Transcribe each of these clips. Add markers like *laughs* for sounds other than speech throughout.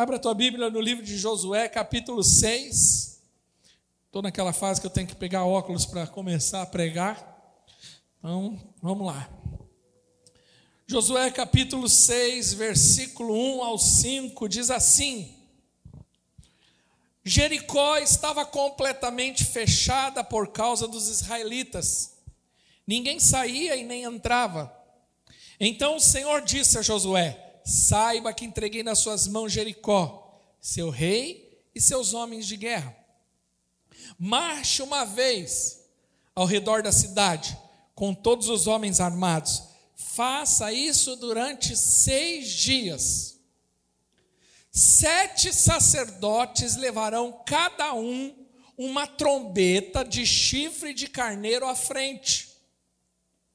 Abra a tua Bíblia no livro de Josué, capítulo 6. Estou naquela fase que eu tenho que pegar óculos para começar a pregar. Então, vamos lá. Josué capítulo 6, versículo 1 ao 5, diz assim: Jericó estava completamente fechada por causa dos israelitas. Ninguém saía e nem entrava. Então o Senhor disse a Josué: Saiba que entreguei nas suas mãos Jericó, seu rei e seus homens de guerra. Marche uma vez ao redor da cidade, com todos os homens armados. Faça isso durante seis dias. Sete sacerdotes levarão cada um uma trombeta de chifre de carneiro à frente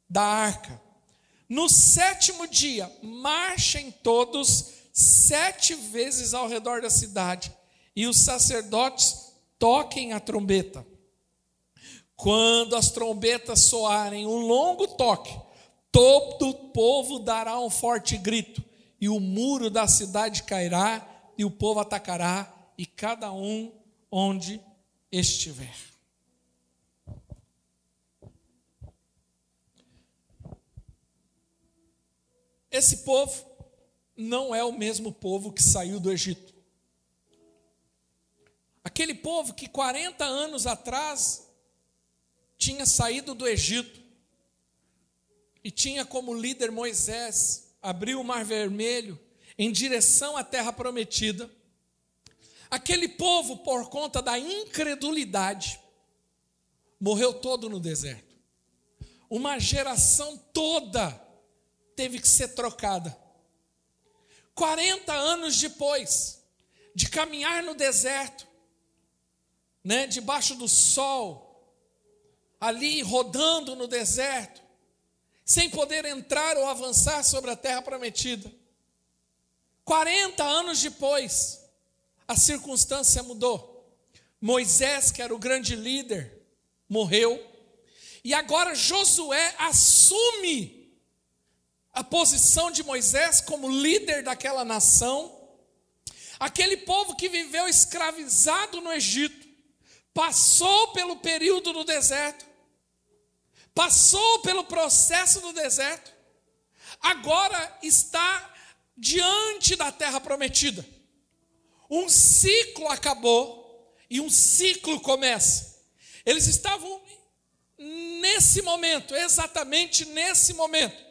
da arca. No sétimo dia, marchem todos sete vezes ao redor da cidade, e os sacerdotes toquem a trombeta. Quando as trombetas soarem um longo toque, todo o povo dará um forte grito, e o muro da cidade cairá, e o povo atacará, e cada um onde estiver. Esse povo não é o mesmo povo que saiu do Egito. Aquele povo que 40 anos atrás tinha saído do Egito e tinha como líder Moisés, abriu o Mar Vermelho em direção à terra prometida. Aquele povo, por conta da incredulidade, morreu todo no deserto. Uma geração toda teve que ser trocada. 40 anos depois de caminhar no deserto, né, debaixo do sol, ali rodando no deserto, sem poder entrar ou avançar sobre a terra prometida. 40 anos depois, a circunstância mudou. Moisés, que era o grande líder, morreu. E agora Josué assume a posição de Moisés como líder daquela nação, aquele povo que viveu escravizado no Egito, passou pelo período do deserto, passou pelo processo do deserto, agora está diante da terra prometida. Um ciclo acabou e um ciclo começa. Eles estavam nesse momento, exatamente nesse momento,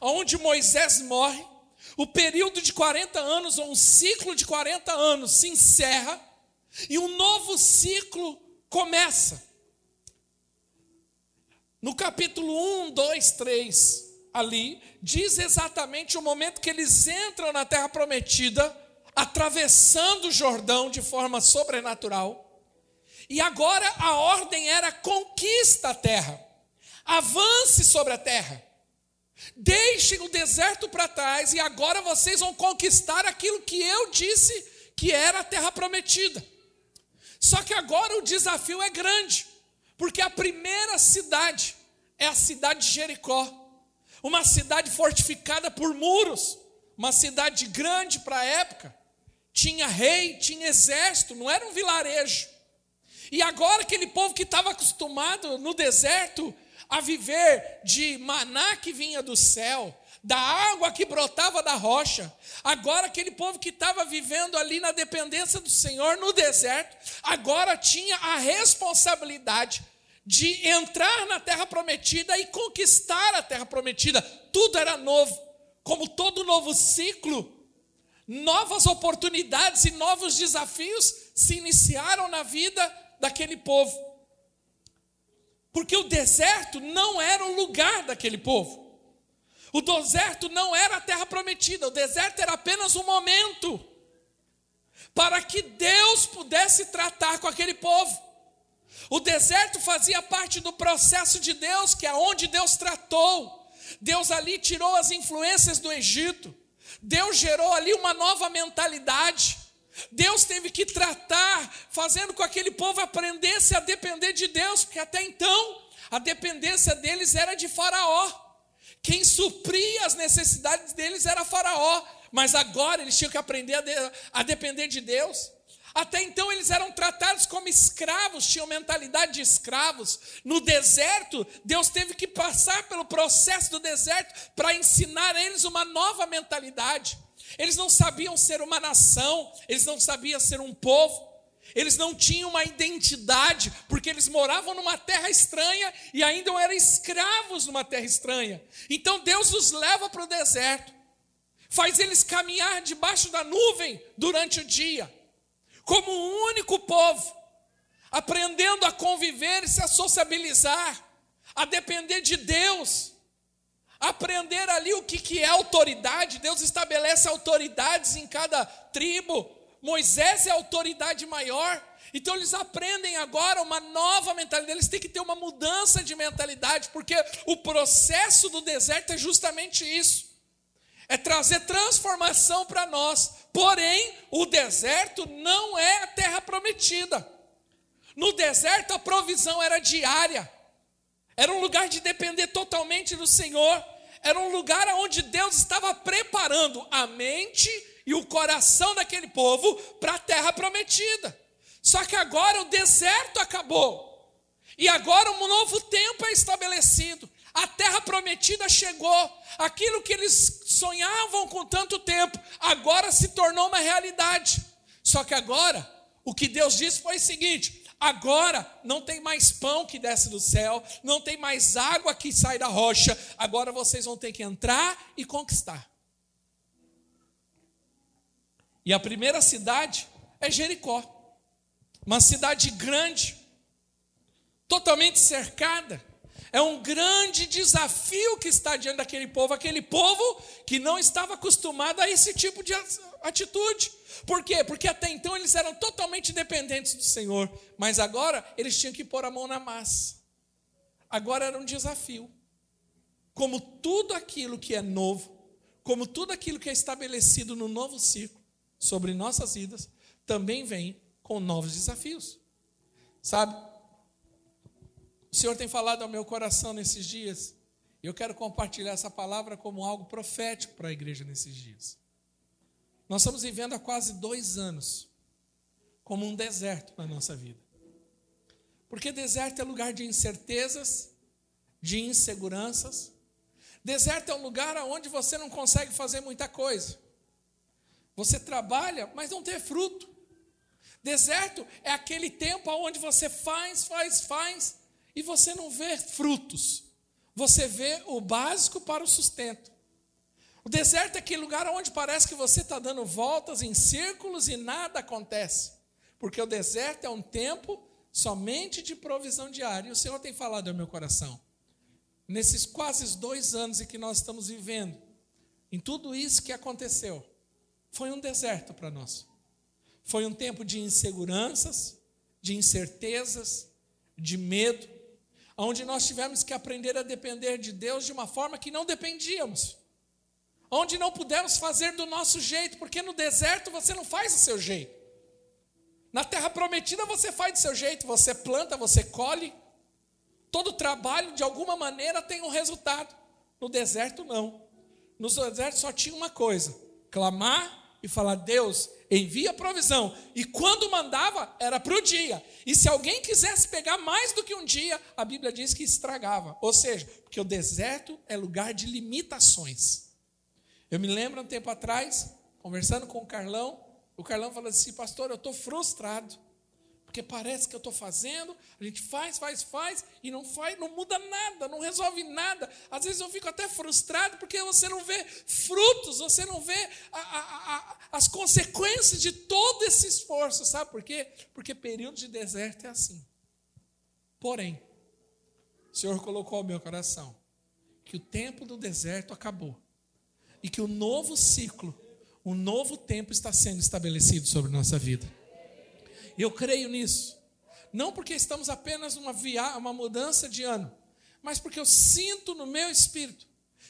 onde Moisés morre, o período de 40 anos, ou um ciclo de 40 anos, se encerra e um novo ciclo começa. No capítulo 1, 2, 3, ali, diz exatamente o momento que eles entram na terra prometida, atravessando o Jordão de forma sobrenatural. E agora a ordem era conquista a terra, avance sobre a terra. Deixem o deserto para trás e agora vocês vão conquistar aquilo que eu disse que era a terra prometida. Só que agora o desafio é grande, porque a primeira cidade é a cidade de Jericó, uma cidade fortificada por muros, uma cidade grande para a época, tinha rei, tinha exército, não era um vilarejo. E agora aquele povo que estava acostumado no deserto a viver de maná que vinha do céu, da água que brotava da rocha. Agora, aquele povo que estava vivendo ali na dependência do Senhor no deserto, agora tinha a responsabilidade de entrar na terra prometida e conquistar a terra prometida. Tudo era novo, como todo novo ciclo. Novas oportunidades e novos desafios se iniciaram na vida daquele povo. Porque o deserto não era o lugar daquele povo. O deserto não era a terra prometida, o deserto era apenas um momento para que Deus pudesse tratar com aquele povo. O deserto fazia parte do processo de Deus, que é onde Deus tratou. Deus ali tirou as influências do Egito. Deus gerou ali uma nova mentalidade. Deus teve que tratar, fazendo com que aquele povo aprendesse a depender de Deus, porque até então a dependência deles era de Faraó. Quem supria as necessidades deles era Faraó. mas agora eles tinham que aprender a, de, a depender de Deus. Até então eles eram tratados como escravos, tinham mentalidade de escravos. No deserto, Deus teve que passar pelo processo do deserto para ensinar a eles uma nova mentalidade. Eles não sabiam ser uma nação, eles não sabiam ser um povo. Eles não tinham uma identidade, porque eles moravam numa terra estranha e ainda eram escravos numa terra estranha. Então Deus os leva para o deserto, faz eles caminhar debaixo da nuvem durante o dia, como um único povo, aprendendo a conviver e se a sociabilizar, a depender de Deus, aprender ali o que, que é autoridade. Deus estabelece autoridades em cada tribo Moisés é a autoridade maior. Então eles aprendem agora uma nova mentalidade, eles têm que ter uma mudança de mentalidade, porque o processo do deserto é justamente isso. É trazer transformação para nós. Porém, o deserto não é a terra prometida. No deserto a provisão era diária. Era um lugar de depender totalmente do Senhor. Era um lugar onde Deus estava preparando a mente e o coração daquele povo para a terra prometida. Só que agora o deserto acabou. E agora um novo tempo é estabelecido. A terra prometida chegou. Aquilo que eles sonhavam com tanto tempo, agora se tornou uma realidade. Só que agora, o que Deus disse foi o seguinte: agora não tem mais pão que desce do céu, não tem mais água que sai da rocha, agora vocês vão ter que entrar e conquistar. E a primeira cidade é Jericó. Uma cidade grande, totalmente cercada. É um grande desafio que está diante daquele povo, aquele povo que não estava acostumado a esse tipo de atitude. Por quê? Porque até então eles eram totalmente dependentes do Senhor, mas agora eles tinham que pôr a mão na massa. Agora era um desafio. Como tudo aquilo que é novo, como tudo aquilo que é estabelecido no novo ciclo, sobre nossas vidas também vem com novos desafios. Sabe? O Senhor tem falado ao meu coração nesses dias, eu quero compartilhar essa palavra como algo profético para a igreja nesses dias. Nós estamos vivendo há quase dois anos como um deserto na nossa vida. Porque deserto é lugar de incertezas, de inseguranças. Deserto é um lugar onde você não consegue fazer muita coisa. Você trabalha, mas não tem fruto. Deserto é aquele tempo onde você faz, faz, faz e você não vê frutos. Você vê o básico para o sustento. O deserto é aquele lugar onde parece que você está dando voltas em círculos e nada acontece. Porque o deserto é um tempo somente de provisão diária. E o Senhor tem falado ao meu coração. Nesses quase dois anos em que nós estamos vivendo, em tudo isso que aconteceu, foi um deserto para nós. Foi um tempo de inseguranças, de incertezas, de medo, onde nós tivemos que aprender a depender de Deus de uma forma que não dependíamos. Onde não pudemos fazer do nosso jeito, porque no deserto você não faz do seu jeito. Na terra prometida você faz do seu jeito, você planta, você colhe. Todo trabalho, de alguma maneira, tem um resultado. No deserto, não. No deserto só tinha uma coisa: clamar e falar: Deus, envia provisão. E quando mandava, era para o dia. E se alguém quisesse pegar mais do que um dia, a Bíblia diz que estragava. Ou seja, porque o deserto é lugar de limitações. Eu me lembro um tempo atrás, conversando com o Carlão, o Carlão falou assim: Pastor, eu estou frustrado. Porque parece que eu estou fazendo, a gente faz, faz, faz, e não faz, não muda nada, não resolve nada. Às vezes eu fico até frustrado porque você não vê frutos, você não vê a, a, a, as consequências de todo esse esforço. Sabe por quê? Porque período de deserto é assim. Porém, o Senhor colocou ao meu coração que o tempo do deserto acabou e que o novo ciclo, um novo tempo está sendo estabelecido sobre nossa vida. Eu creio nisso. Não porque estamos apenas numa via, uma mudança de ano, mas porque eu sinto no meu espírito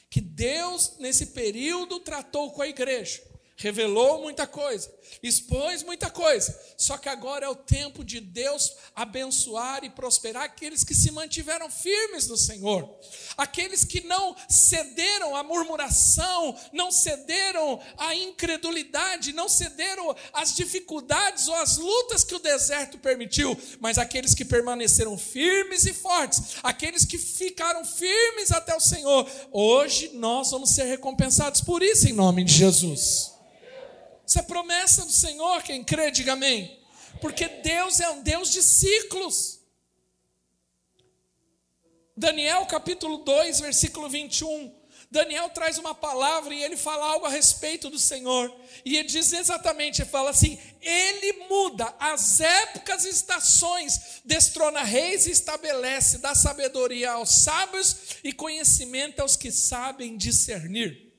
que Deus, nesse período, tratou com a igreja, revelou muita coisa, expôs muita coisa. Só que agora é o tempo de Deus abençoar e prosperar aqueles que se mantiveram firmes no Senhor, aqueles que não cederam à murmuração, não cederam à incredulidade, não cederam às dificuldades ou às lutas que o deserto permitiu, mas aqueles que permaneceram firmes e fortes, aqueles que ficaram firmes até o Senhor. Hoje nós vamos ser recompensados por isso em nome de Jesus. Isso é promessa do Senhor, quem crê, diga amém. Porque Deus é um Deus de ciclos. Daniel capítulo 2, versículo 21. Daniel traz uma palavra e ele fala algo a respeito do Senhor. E ele diz exatamente, ele fala assim: Ele muda as épocas e estações, destrona reis e estabelece, dá sabedoria aos sábios e conhecimento aos que sabem discernir.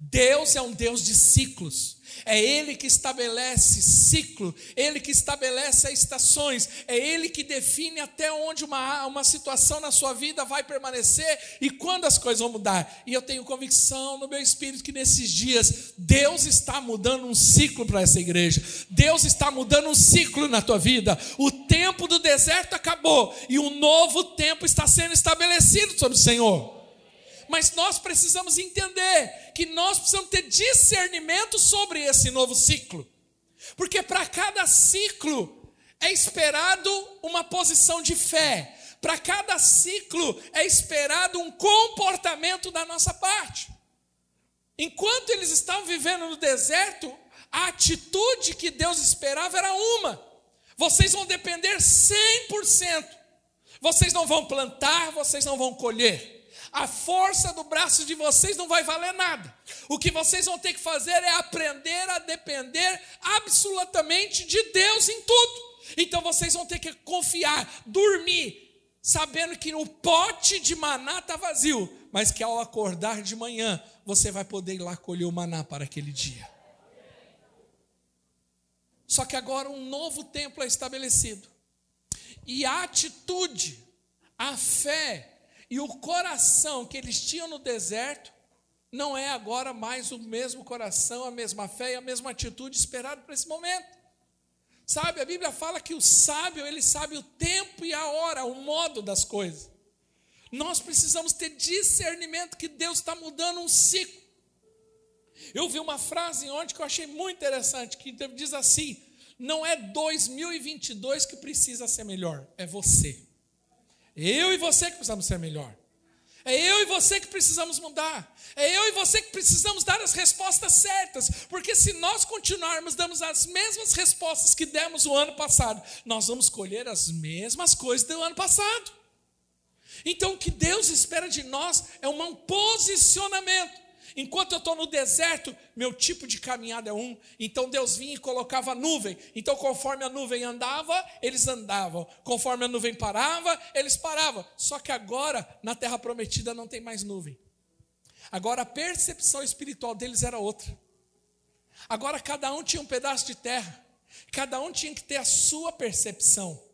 Deus é um Deus de ciclos. É Ele que estabelece ciclo, Ele que estabelece as estações, é Ele que define até onde uma, uma situação na sua vida vai permanecer e quando as coisas vão mudar. E eu tenho convicção no meu espírito que nesses dias Deus está mudando um ciclo para essa igreja, Deus está mudando um ciclo na tua vida. O tempo do deserto acabou e um novo tempo está sendo estabelecido sobre o Senhor mas nós precisamos entender que nós precisamos ter discernimento sobre esse novo ciclo, porque para cada ciclo é esperado uma posição de fé, para cada ciclo é esperado um comportamento da nossa parte. Enquanto eles estavam vivendo no deserto, a atitude que Deus esperava era uma: vocês vão depender 100%. Vocês não vão plantar, vocês não vão colher a força do braço de vocês não vai valer nada. O que vocês vão ter que fazer é aprender a depender absolutamente de Deus em tudo. Então vocês vão ter que confiar, dormir, sabendo que o pote de maná está vazio, mas que ao acordar de manhã você vai poder ir lá colher o maná para aquele dia. Só que agora um novo templo é estabelecido. E a atitude, a fé, e o coração que eles tinham no deserto não é agora mais o mesmo coração, a mesma fé e a mesma atitude esperada para esse momento. Sabe, a Bíblia fala que o sábio, ele sabe o tempo e a hora, o modo das coisas. Nós precisamos ter discernimento que Deus está mudando um ciclo. Eu vi uma frase ontem que eu achei muito interessante, que diz assim: não é 2022 que precisa ser melhor, é você. Eu e você que precisamos ser melhor. É eu e você que precisamos mudar. É eu e você que precisamos dar as respostas certas. Porque se nós continuarmos dando as mesmas respostas que demos o ano passado, nós vamos colher as mesmas coisas do ano passado. Então o que Deus espera de nós é um posicionamento. Enquanto eu estou no deserto, meu tipo de caminhada é um. Então Deus vinha e colocava nuvem. Então, conforme a nuvem andava, eles andavam. Conforme a nuvem parava, eles paravam. Só que agora, na terra prometida, não tem mais nuvem. Agora a percepção espiritual deles era outra. Agora cada um tinha um pedaço de terra. Cada um tinha que ter a sua percepção.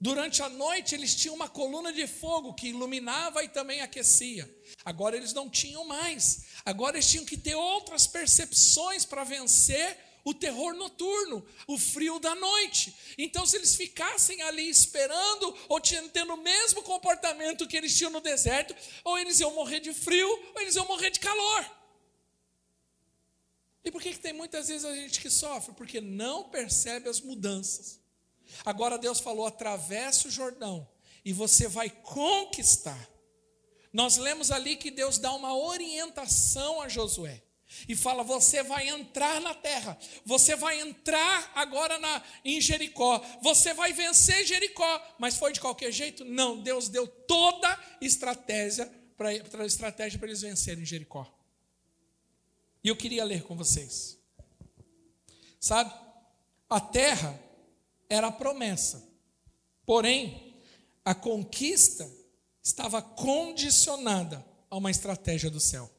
Durante a noite eles tinham uma coluna de fogo que iluminava e também aquecia. Agora eles não tinham mais. Agora eles tinham que ter outras percepções para vencer o terror noturno, o frio da noite. Então, se eles ficassem ali esperando, ou tendo o mesmo comportamento que eles tinham no deserto, ou eles iam morrer de frio, ou eles iam morrer de calor. E por que, que tem muitas vezes a gente que sofre? Porque não percebe as mudanças. Agora Deus falou: atravesse o Jordão e você vai conquistar. Nós lemos ali que Deus dá uma orientação a Josué e fala: você vai entrar na terra, você vai entrar agora na, em Jericó, você vai vencer Jericó, mas foi de qualquer jeito? Não, Deus deu toda estratégia para estratégia para eles vencerem Jericó. E eu queria ler com vocês. Sabe? A terra era a promessa. Porém, a conquista estava condicionada a uma estratégia do céu.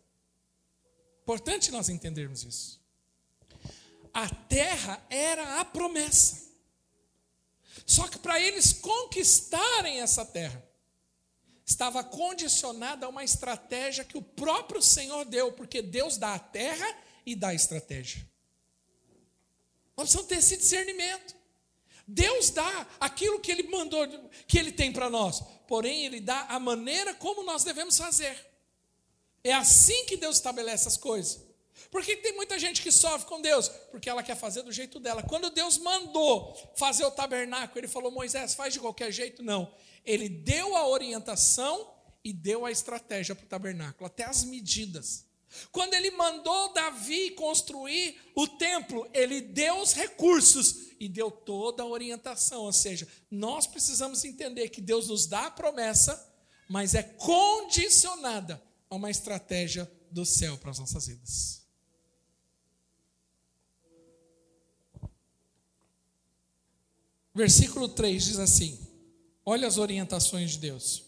Importante nós entendermos isso. A terra era a promessa. Só que para eles conquistarem essa terra, estava condicionada a uma estratégia que o próprio Senhor deu, porque Deus dá a terra e dá estratégia. Nós precisamos ter esse discernimento. Deus dá aquilo que Ele mandou, que Ele tem para nós, porém, Ele dá a maneira como nós devemos fazer. É assim que Deus estabelece as coisas. Por que tem muita gente que sofre com Deus? Porque ela quer fazer do jeito dela. Quando Deus mandou fazer o tabernáculo, Ele falou: Moisés, faz de qualquer jeito? Não. Ele deu a orientação e deu a estratégia para o tabernáculo, até as medidas. Quando ele mandou Davi construir o templo, ele deu os recursos e deu toda a orientação. Ou seja, nós precisamos entender que Deus nos dá a promessa, mas é condicionada a uma estratégia do céu para as nossas vidas. Versículo 3 diz assim: olha as orientações de Deus.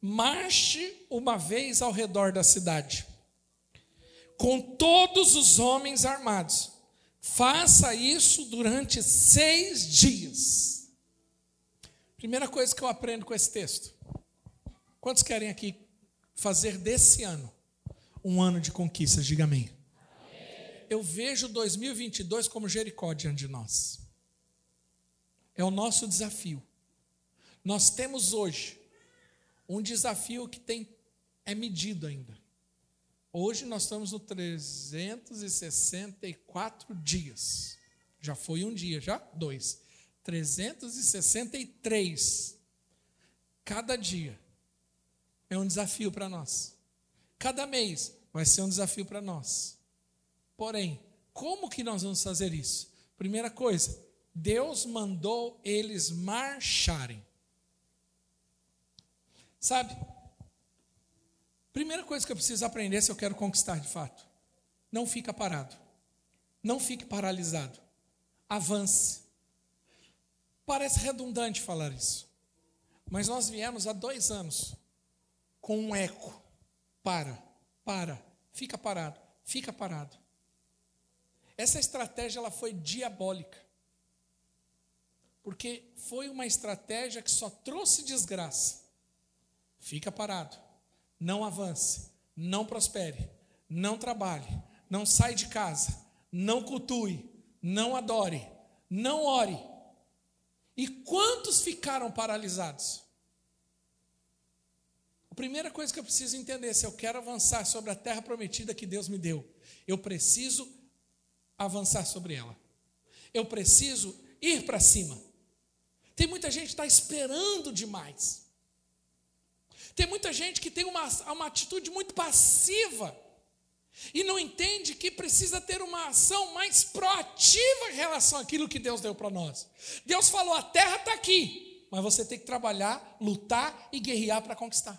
Marche uma vez ao redor da cidade com todos os homens armados. Faça isso durante seis dias. Primeira coisa que eu aprendo com esse texto. Quantos querem aqui fazer desse ano um ano de conquistas? Diga amém. Eu vejo 2022 como Jericó diante de nós. É o nosso desafio. Nós temos hoje um desafio que tem é medido ainda. Hoje nós estamos no 364 dias. Já foi um dia, já? Dois. 363. Cada dia é um desafio para nós. Cada mês vai ser um desafio para nós. Porém, como que nós vamos fazer isso? Primeira coisa, Deus mandou eles marcharem. Sabe? Primeira coisa que eu preciso aprender se eu quero conquistar de fato: não fica parado. Não fique paralisado. Avance. Parece redundante falar isso. Mas nós viemos há dois anos com um eco. Para, para, fica parado, fica parado. Essa estratégia ela foi diabólica. Porque foi uma estratégia que só trouxe desgraça. Fica parado não avance, não prospere, não trabalhe, não sai de casa, não cultue, não adore, não ore. E quantos ficaram paralisados? A primeira coisa que eu preciso entender, se eu quero avançar sobre a terra prometida que Deus me deu, eu preciso avançar sobre ela. Eu preciso ir para cima. Tem muita gente que está esperando demais. Tem muita gente que tem uma, uma atitude muito passiva e não entende que precisa ter uma ação mais proativa em relação àquilo que Deus deu para nós. Deus falou: a terra está aqui, mas você tem que trabalhar, lutar e guerrear para conquistar.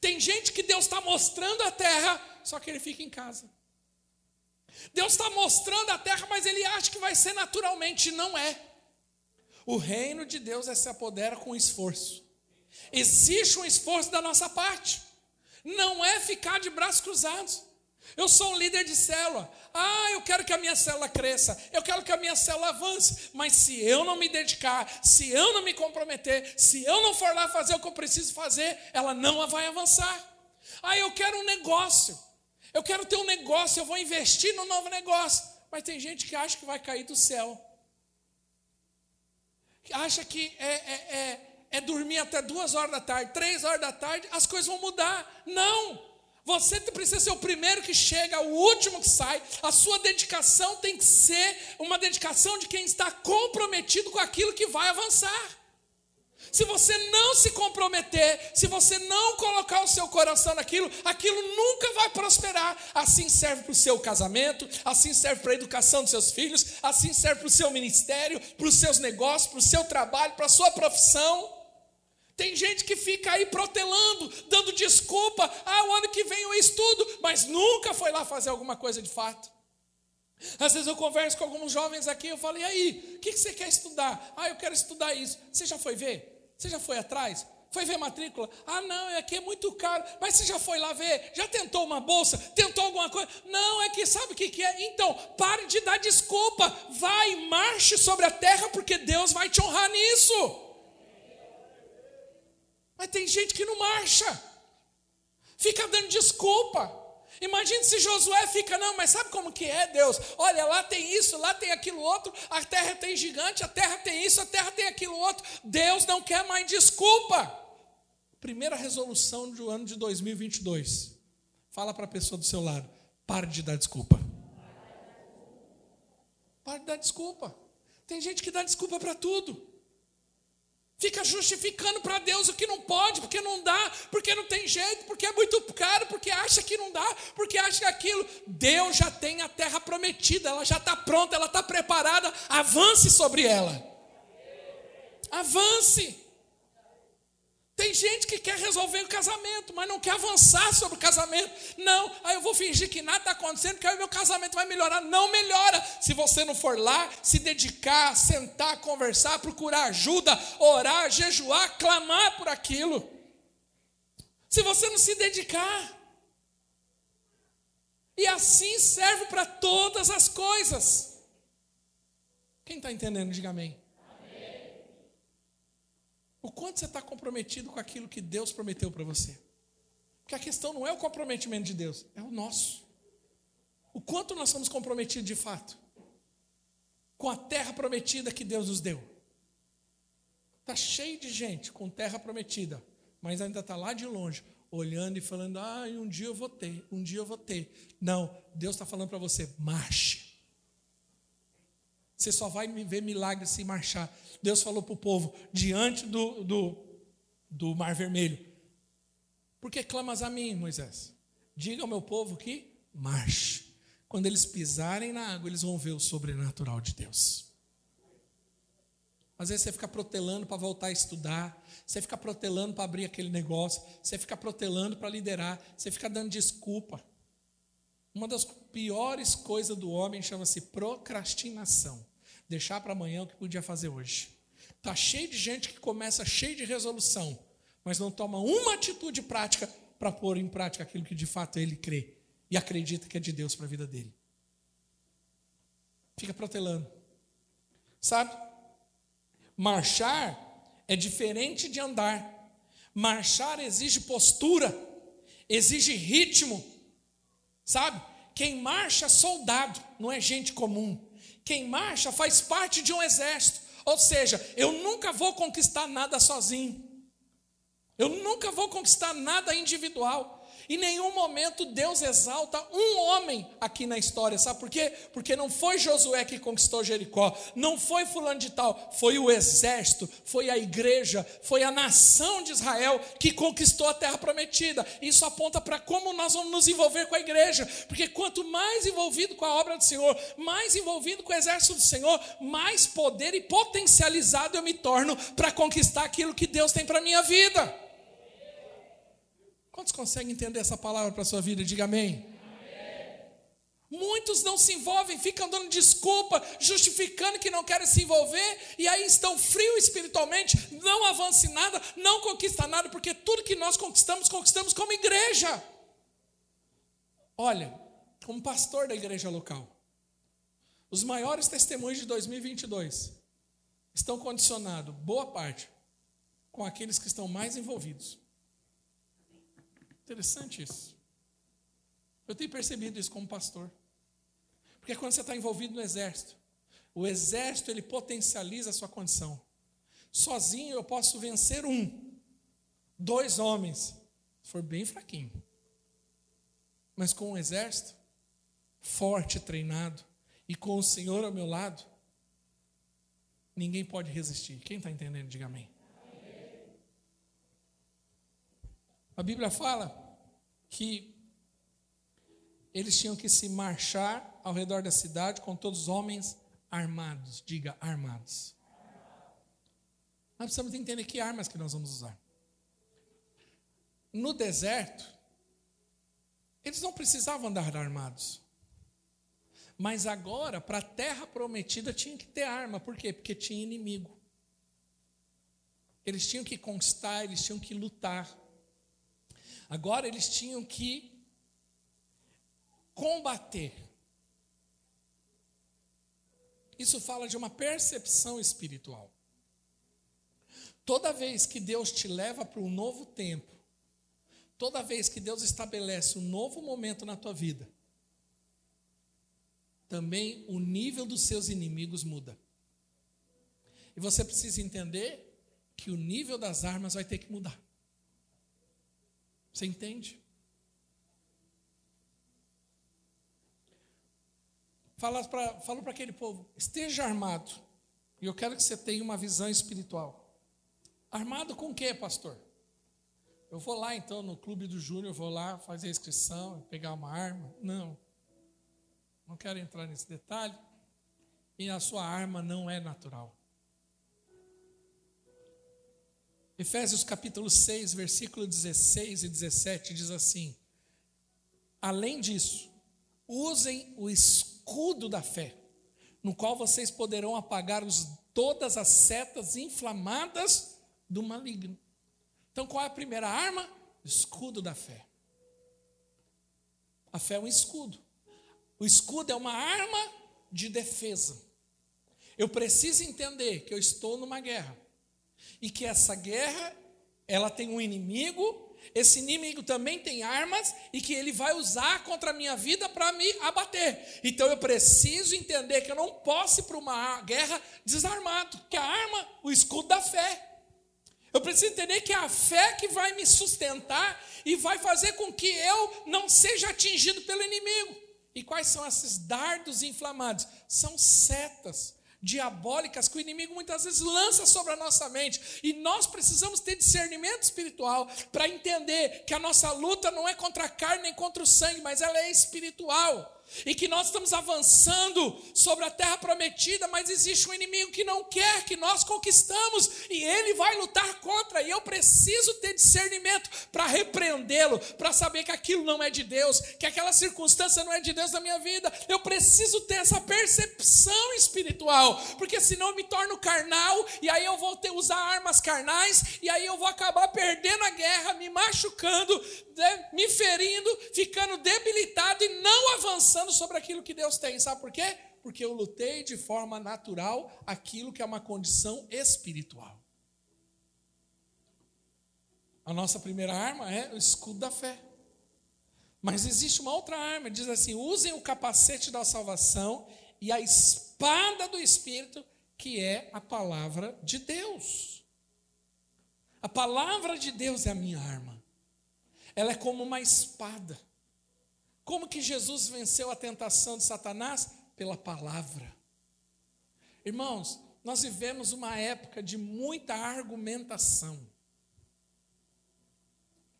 Tem gente que Deus está mostrando a terra, só que ele fica em casa. Deus está mostrando a terra, mas ele acha que vai ser naturalmente, não é. O reino de Deus é se apodera com esforço. Existe um esforço da nossa parte. Não é ficar de braços cruzados. Eu sou um líder de célula. Ah, eu quero que a minha célula cresça. Eu quero que a minha célula avance. Mas se eu não me dedicar, se eu não me comprometer, se eu não for lá fazer o que eu preciso fazer, ela não vai avançar. Ah, eu quero um negócio. Eu quero ter um negócio. Eu vou investir no novo negócio. Mas tem gente que acha que vai cair do céu. Acha que é, é, é é dormir até duas horas da tarde, três horas da tarde, as coisas vão mudar. Não! Você precisa ser o primeiro que chega, o último que sai. A sua dedicação tem que ser uma dedicação de quem está comprometido com aquilo que vai avançar. Se você não se comprometer, se você não colocar o seu coração naquilo, aquilo nunca vai prosperar. Assim serve para o seu casamento, assim serve para a educação dos seus filhos, assim serve para o seu ministério, para os seus negócios, para o seu trabalho, para a sua profissão. Tem gente que fica aí protelando, dando desculpa. Ah, o ano que vem eu estudo, mas nunca foi lá fazer alguma coisa de fato. Às vezes eu converso com alguns jovens aqui, eu falo, e aí, o que você quer estudar? Ah, eu quero estudar isso. Você já foi ver? Você já foi atrás? Foi ver matrícula? Ah, não, aqui é muito caro. Mas você já foi lá ver? Já tentou uma bolsa? Tentou alguma coisa? Não, é que sabe o que, que é? Então, pare de dar desculpa. Vai, marche sobre a terra, porque Deus vai te honrar nisso. Mas tem gente que não marcha, fica dando desculpa. Imagine se Josué fica, não, mas sabe como que é, Deus? Olha, lá tem isso, lá tem aquilo outro, a terra tem gigante, a terra tem isso, a terra tem aquilo outro. Deus não quer mais desculpa. Primeira resolução do ano de 2022. Fala para a pessoa do seu lado, pare de dar desculpa. Pare de dar desculpa. Tem gente que dá desculpa para tudo. Fica justificando para Deus o que não pode, porque não dá, porque não tem jeito, porque é muito caro, porque acha que não dá, porque acha que aquilo. Deus já tem a terra prometida, ela já está pronta, ela está preparada. Avance sobre ela. Avance. Tem gente que quer resolver o casamento, mas não quer avançar sobre o casamento. Não, aí eu vou fingir que nada está acontecendo, que aí o meu casamento vai melhorar. Não melhora. Se você não for lá, se dedicar, sentar, conversar, procurar ajuda, orar, jejuar, clamar por aquilo. Se você não se dedicar. E assim serve para todas as coisas. Quem está entendendo, diga amém. O quanto você está comprometido com aquilo que Deus prometeu para você? Porque a questão não é o comprometimento de Deus, é o nosso. O quanto nós somos comprometidos de fato com a terra prometida que Deus nos deu. Está cheio de gente com terra prometida, mas ainda está lá de longe, olhando e falando: ah, um dia eu vou ter, um dia eu vou ter. Não, Deus está falando para você: marche. Você só vai ver milagres se marchar. Deus falou para o povo, diante do, do, do Mar Vermelho: Por que clamas a mim, Moisés? Diga ao meu povo que marche. Quando eles pisarem na água, eles vão ver o sobrenatural de Deus. Às vezes você fica protelando para voltar a estudar, você fica protelando para abrir aquele negócio, você fica protelando para liderar, você fica dando desculpa. Uma das piores coisas do homem chama-se procrastinação. Deixar para amanhã o que podia fazer hoje. Está cheio de gente que começa cheio de resolução, mas não toma uma atitude prática para pôr em prática aquilo que de fato ele crê e acredita que é de Deus para a vida dele. Fica protelando. Sabe? Marchar é diferente de andar. Marchar exige postura, exige ritmo, Sabe? Quem marcha é soldado, não é gente comum. Quem marcha faz parte de um exército. Ou seja, eu nunca vou conquistar nada sozinho. Eu nunca vou conquistar nada individual. Em nenhum momento Deus exalta um homem aqui na história, sabe por quê? Porque não foi Josué que conquistou Jericó, não foi fulano de tal, foi o exército, foi a igreja, foi a nação de Israel que conquistou a terra prometida. Isso aponta para como nós vamos nos envolver com a igreja, porque quanto mais envolvido com a obra do Senhor, mais envolvido com o exército do Senhor, mais poder e potencializado eu me torno para conquistar aquilo que Deus tem para minha vida. Quantos conseguem entender essa palavra para a sua vida? Diga amém. amém. Muitos não se envolvem, ficam dando desculpa, justificando que não querem se envolver, e aí estão frios espiritualmente, não avançam nada, não conquistam nada, porque tudo que nós conquistamos, conquistamos como igreja. Olha, como pastor da igreja local, os maiores testemunhos de 2022 estão condicionados, boa parte, com aqueles que estão mais envolvidos. Interessante isso. Eu tenho percebido isso como pastor. Porque quando você está envolvido no exército, o exército ele potencializa a sua condição. Sozinho eu posso vencer um, dois homens, se for bem fraquinho. Mas com um exército forte, treinado, e com o Senhor ao meu lado, ninguém pode resistir. Quem está entendendo, diga amém. A Bíblia fala que eles tinham que se marchar ao redor da cidade com todos os homens armados. Diga, armados. Nós precisamos entender que armas que nós vamos usar. No deserto, eles não precisavam andar armados. Mas agora, para a terra prometida, tinha que ter arma. Por quê? Porque tinha inimigo. Eles tinham que conquistar, eles tinham que lutar. Agora eles tinham que combater. Isso fala de uma percepção espiritual. Toda vez que Deus te leva para um novo tempo, toda vez que Deus estabelece um novo momento na tua vida, também o nível dos seus inimigos muda. E você precisa entender que o nível das armas vai ter que mudar. Você entende? Fala para fala aquele povo: esteja armado. E eu quero que você tenha uma visão espiritual. Armado com o quê, pastor? Eu vou lá então no clube do Júnior, vou lá fazer a inscrição, pegar uma arma. Não. Não quero entrar nesse detalhe. E a sua arma não é natural. Efésios capítulo 6, versículo 16 e 17 diz assim: Além disso, usem o escudo da fé, no qual vocês poderão apagar os, todas as setas inflamadas do maligno. Então, qual é a primeira arma? Escudo da fé. A fé é um escudo. O escudo é uma arma de defesa. Eu preciso entender que eu estou numa guerra e que essa guerra ela tem um inimigo, esse inimigo também tem armas e que ele vai usar contra a minha vida para me abater. Então eu preciso entender que eu não posso ir para uma guerra desarmado, que a arma, o escudo da fé. Eu preciso entender que é a fé que vai me sustentar e vai fazer com que eu não seja atingido pelo inimigo. E quais são esses dardos inflamados? São setas diabólicas que o inimigo muitas vezes lança sobre a nossa mente. E nós precisamos ter discernimento espiritual para entender que a nossa luta não é contra a carne nem contra o sangue, mas ela é espiritual e que nós estamos avançando sobre a terra prometida, mas existe um inimigo que não quer que nós conquistamos e ele vai lutar contra. E eu preciso ter discernimento para repreendê-lo, para saber que aquilo não é de Deus, que aquela circunstância não é de Deus na minha vida. Eu preciso ter essa percepção espiritual, porque senão eu me torno carnal e aí eu vou ter usar armas carnais e aí eu vou acabar perdendo a guerra, me machucando, né, me ferindo, ficando debilitado e não avançando sobre aquilo que Deus tem. Sabe por quê? Porque eu lutei de forma natural aquilo que é uma condição espiritual. A nossa primeira arma é o escudo da fé. Mas existe uma outra arma, diz assim: usem o capacete da salvação e a espada do Espírito, que é a palavra de Deus. A palavra de Deus é a minha arma. Ela é como uma espada. Como que Jesus venceu a tentação de Satanás? Pela palavra. Irmãos, nós vivemos uma época de muita argumentação.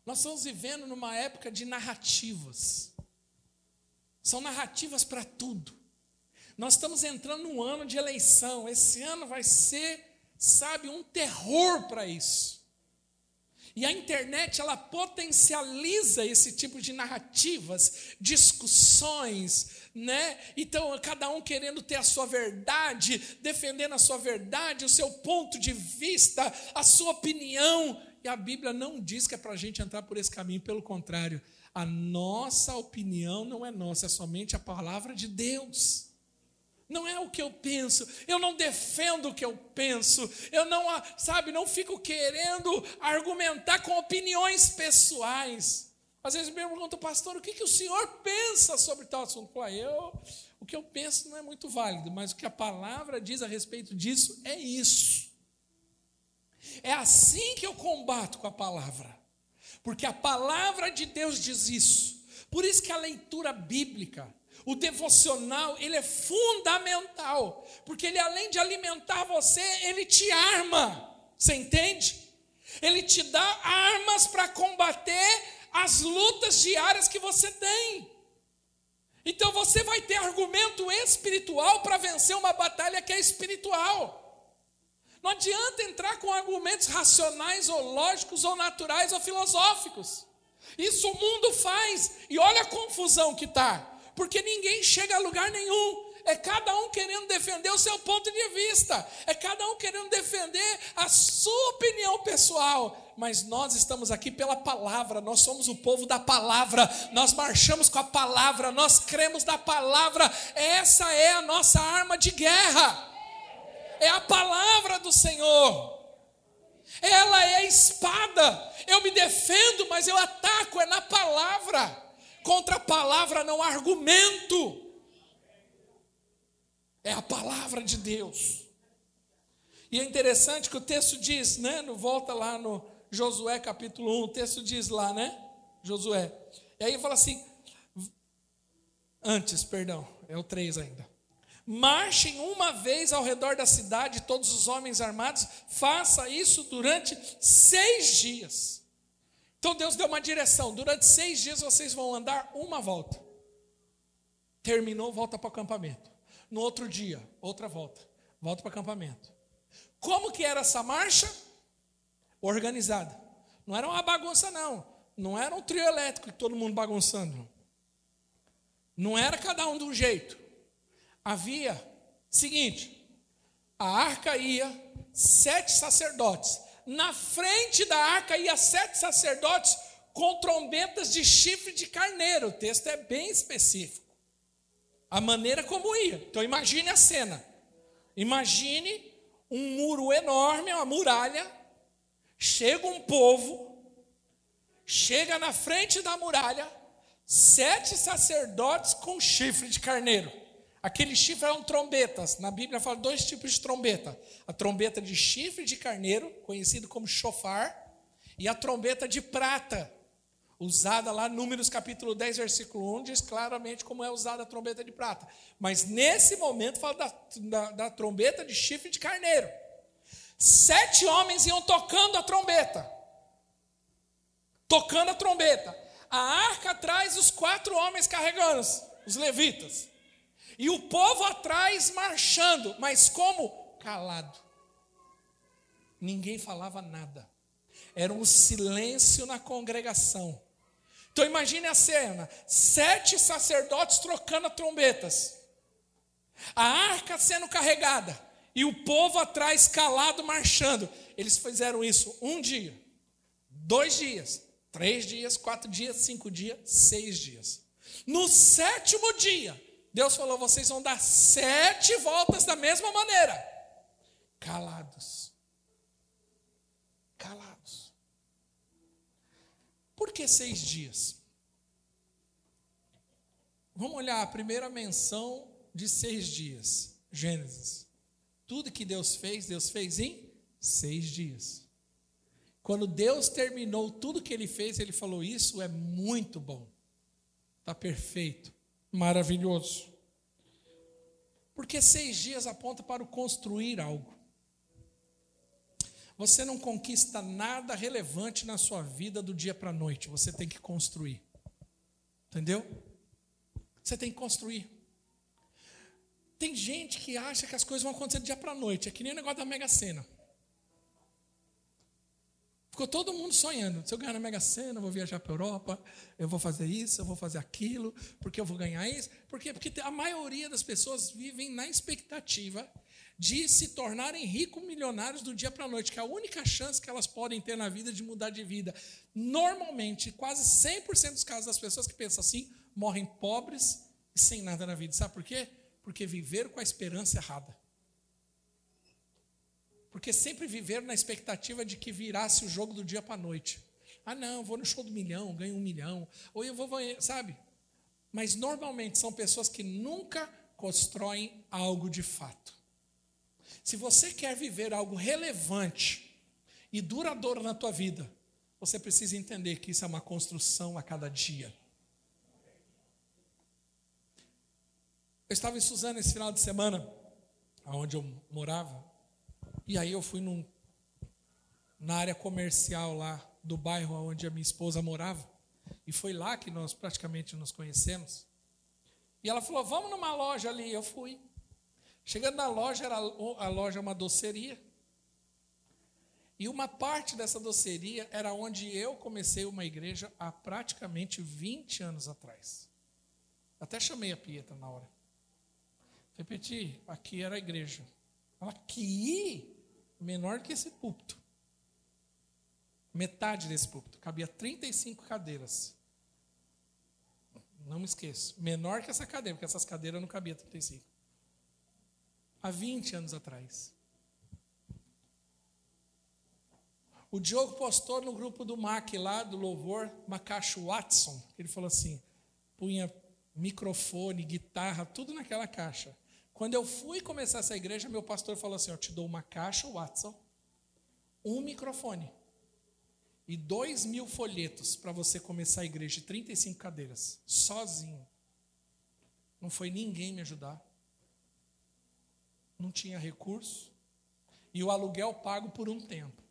Nós estamos vivendo numa época de narrativas. São narrativas para tudo. Nós estamos entrando num ano de eleição. Esse ano vai ser, sabe, um terror para isso. E a internet ela potencializa esse tipo de narrativas, discussões, né? Então, cada um querendo ter a sua verdade, defendendo a sua verdade, o seu ponto de vista, a sua opinião. E a Bíblia não diz que é para a gente entrar por esse caminho, pelo contrário, a nossa opinião não é nossa, é somente a palavra de Deus. Não é o que eu penso, eu não defendo o que eu penso, eu não, sabe, não fico querendo argumentar com opiniões pessoais. Às vezes me perguntam, pastor, o que, que o senhor pensa sobre tal assunto? Ah, eu, o que eu penso não é muito válido, mas o que a palavra diz a respeito disso é isso. É assim que eu combato com a palavra, porque a palavra de Deus diz isso. Por isso que a leitura bíblica, o devocional, ele é fundamental, porque ele além de alimentar você, ele te arma. Você entende? Ele te dá armas para combater as lutas diárias que você tem. Então você vai ter argumento espiritual para vencer uma batalha que é espiritual. Não adianta entrar com argumentos racionais ou lógicos ou naturais ou filosóficos. Isso o mundo faz. E olha a confusão que está porque ninguém chega a lugar nenhum. É cada um querendo defender o seu ponto de vista, é cada um querendo defender a sua opinião pessoal. Mas nós estamos aqui pela palavra, nós somos o povo da palavra, nós marchamos com a palavra, nós cremos na palavra, essa é a nossa arma de guerra, é a palavra do Senhor. Ela é a espada. Eu me defendo, mas eu ataco, é na palavra. Contra a palavra não há argumento. É a palavra de Deus. E é interessante que o texto diz, né? Volta lá no Josué capítulo 1, o texto diz lá, né? Josué. E aí fala assim: antes, perdão, é o 3 ainda. Marchem uma vez ao redor da cidade, todos os homens armados, faça isso durante seis dias. Então Deus deu uma direção: durante seis dias vocês vão andar uma volta. Terminou, volta para o acampamento. No outro dia, outra volta, volta para o acampamento. Como que era essa marcha? Organizada. Não era uma bagunça, não. Não era um trio elétrico, todo mundo bagunçando. Não era cada um de um jeito havia seguinte: a arca ia sete sacerdotes. Na frente da arca ia sete sacerdotes com trombetas de chifre de carneiro. O texto é bem específico. A maneira como ia. Então imagine a cena. Imagine um muro enorme, uma muralha. Chega um povo, chega na frente da muralha, sete sacerdotes com chifre de carneiro. Aqueles chifres eram trombetas. Na Bíblia fala dois tipos de trombeta: a trombeta de chifre de carneiro, conhecido como chofar, e a trombeta de prata, usada lá Números capítulo 10, versículo 1, diz claramente como é usada a trombeta de prata. Mas nesse momento fala da, da, da trombeta de chifre de carneiro. Sete homens iam tocando a trombeta. Tocando a trombeta. A arca atrás, os quatro homens carregando, os levitas. E o povo atrás marchando, mas como? Calado. Ninguém falava nada. Era um silêncio na congregação. Então imagine a cena: sete sacerdotes trocando trombetas, a arca sendo carregada, e o povo atrás calado marchando. Eles fizeram isso um dia, dois dias, três dias, quatro dias, cinco dias, seis dias. No sétimo dia, Deus falou: vocês vão dar sete voltas da mesma maneira, calados. Calados. Por que seis dias? Vamos olhar a primeira menção de seis dias, Gênesis. Tudo que Deus fez, Deus fez em seis dias. Quando Deus terminou tudo que ele fez, ele falou: Isso é muito bom, está perfeito maravilhoso. Porque seis dias aponta para o construir algo. Você não conquista nada relevante na sua vida do dia para a noite, você tem que construir. Entendeu? Você tem que construir. Tem gente que acha que as coisas vão acontecer do dia para a noite, é que nem o negócio da Mega Sena. Ficou todo mundo sonhando. Se eu ganhar na Mega Sena, eu vou viajar para a Europa, eu vou fazer isso, eu vou fazer aquilo, porque eu vou ganhar isso. Por quê? Porque a maioria das pessoas vivem na expectativa de se tornarem ricos milionários do dia para a noite, que é a única chance que elas podem ter na vida de mudar de vida. Normalmente, quase 100% dos casos das pessoas que pensam assim morrem pobres e sem nada na vida. Sabe por quê? Porque viveram com a esperança errada. Porque sempre viveram na expectativa de que virasse o jogo do dia para a noite. Ah, não, vou no show do milhão, ganho um milhão. Ou eu vou, sabe? Mas normalmente são pessoas que nunca constroem algo de fato. Se você quer viver algo relevante e duradouro na tua vida, você precisa entender que isso é uma construção a cada dia. Eu estava em Suzano esse final de semana, onde eu morava, e aí eu fui num, na área comercial lá do bairro onde a minha esposa morava. E foi lá que nós praticamente nos conhecemos. E ela falou: Vamos numa loja ali. Eu fui. Chegando na loja, era a loja uma doceria. E uma parte dessa doceria era onde eu comecei uma igreja há praticamente 20 anos atrás. Até chamei a Pietra na hora. Repeti, aqui era a igreja. Ela, aqui? Menor que esse púlpito. Metade desse púlpito. Cabia 35 cadeiras. Não me esqueço. Menor que essa cadeira, porque essas cadeiras não cabiam 35. Há 20 anos atrás. O Diogo postou no grupo do MAC lá, do Louvor, Macacho Watson. Ele falou assim: punha microfone, guitarra, tudo naquela caixa. Quando eu fui começar essa igreja, meu pastor falou assim: Eu te dou uma caixa Watson, um microfone e dois mil folhetos para você começar a igreja, 35 cadeiras, sozinho. Não foi ninguém me ajudar. Não tinha recurso. E o aluguel pago por um tempo.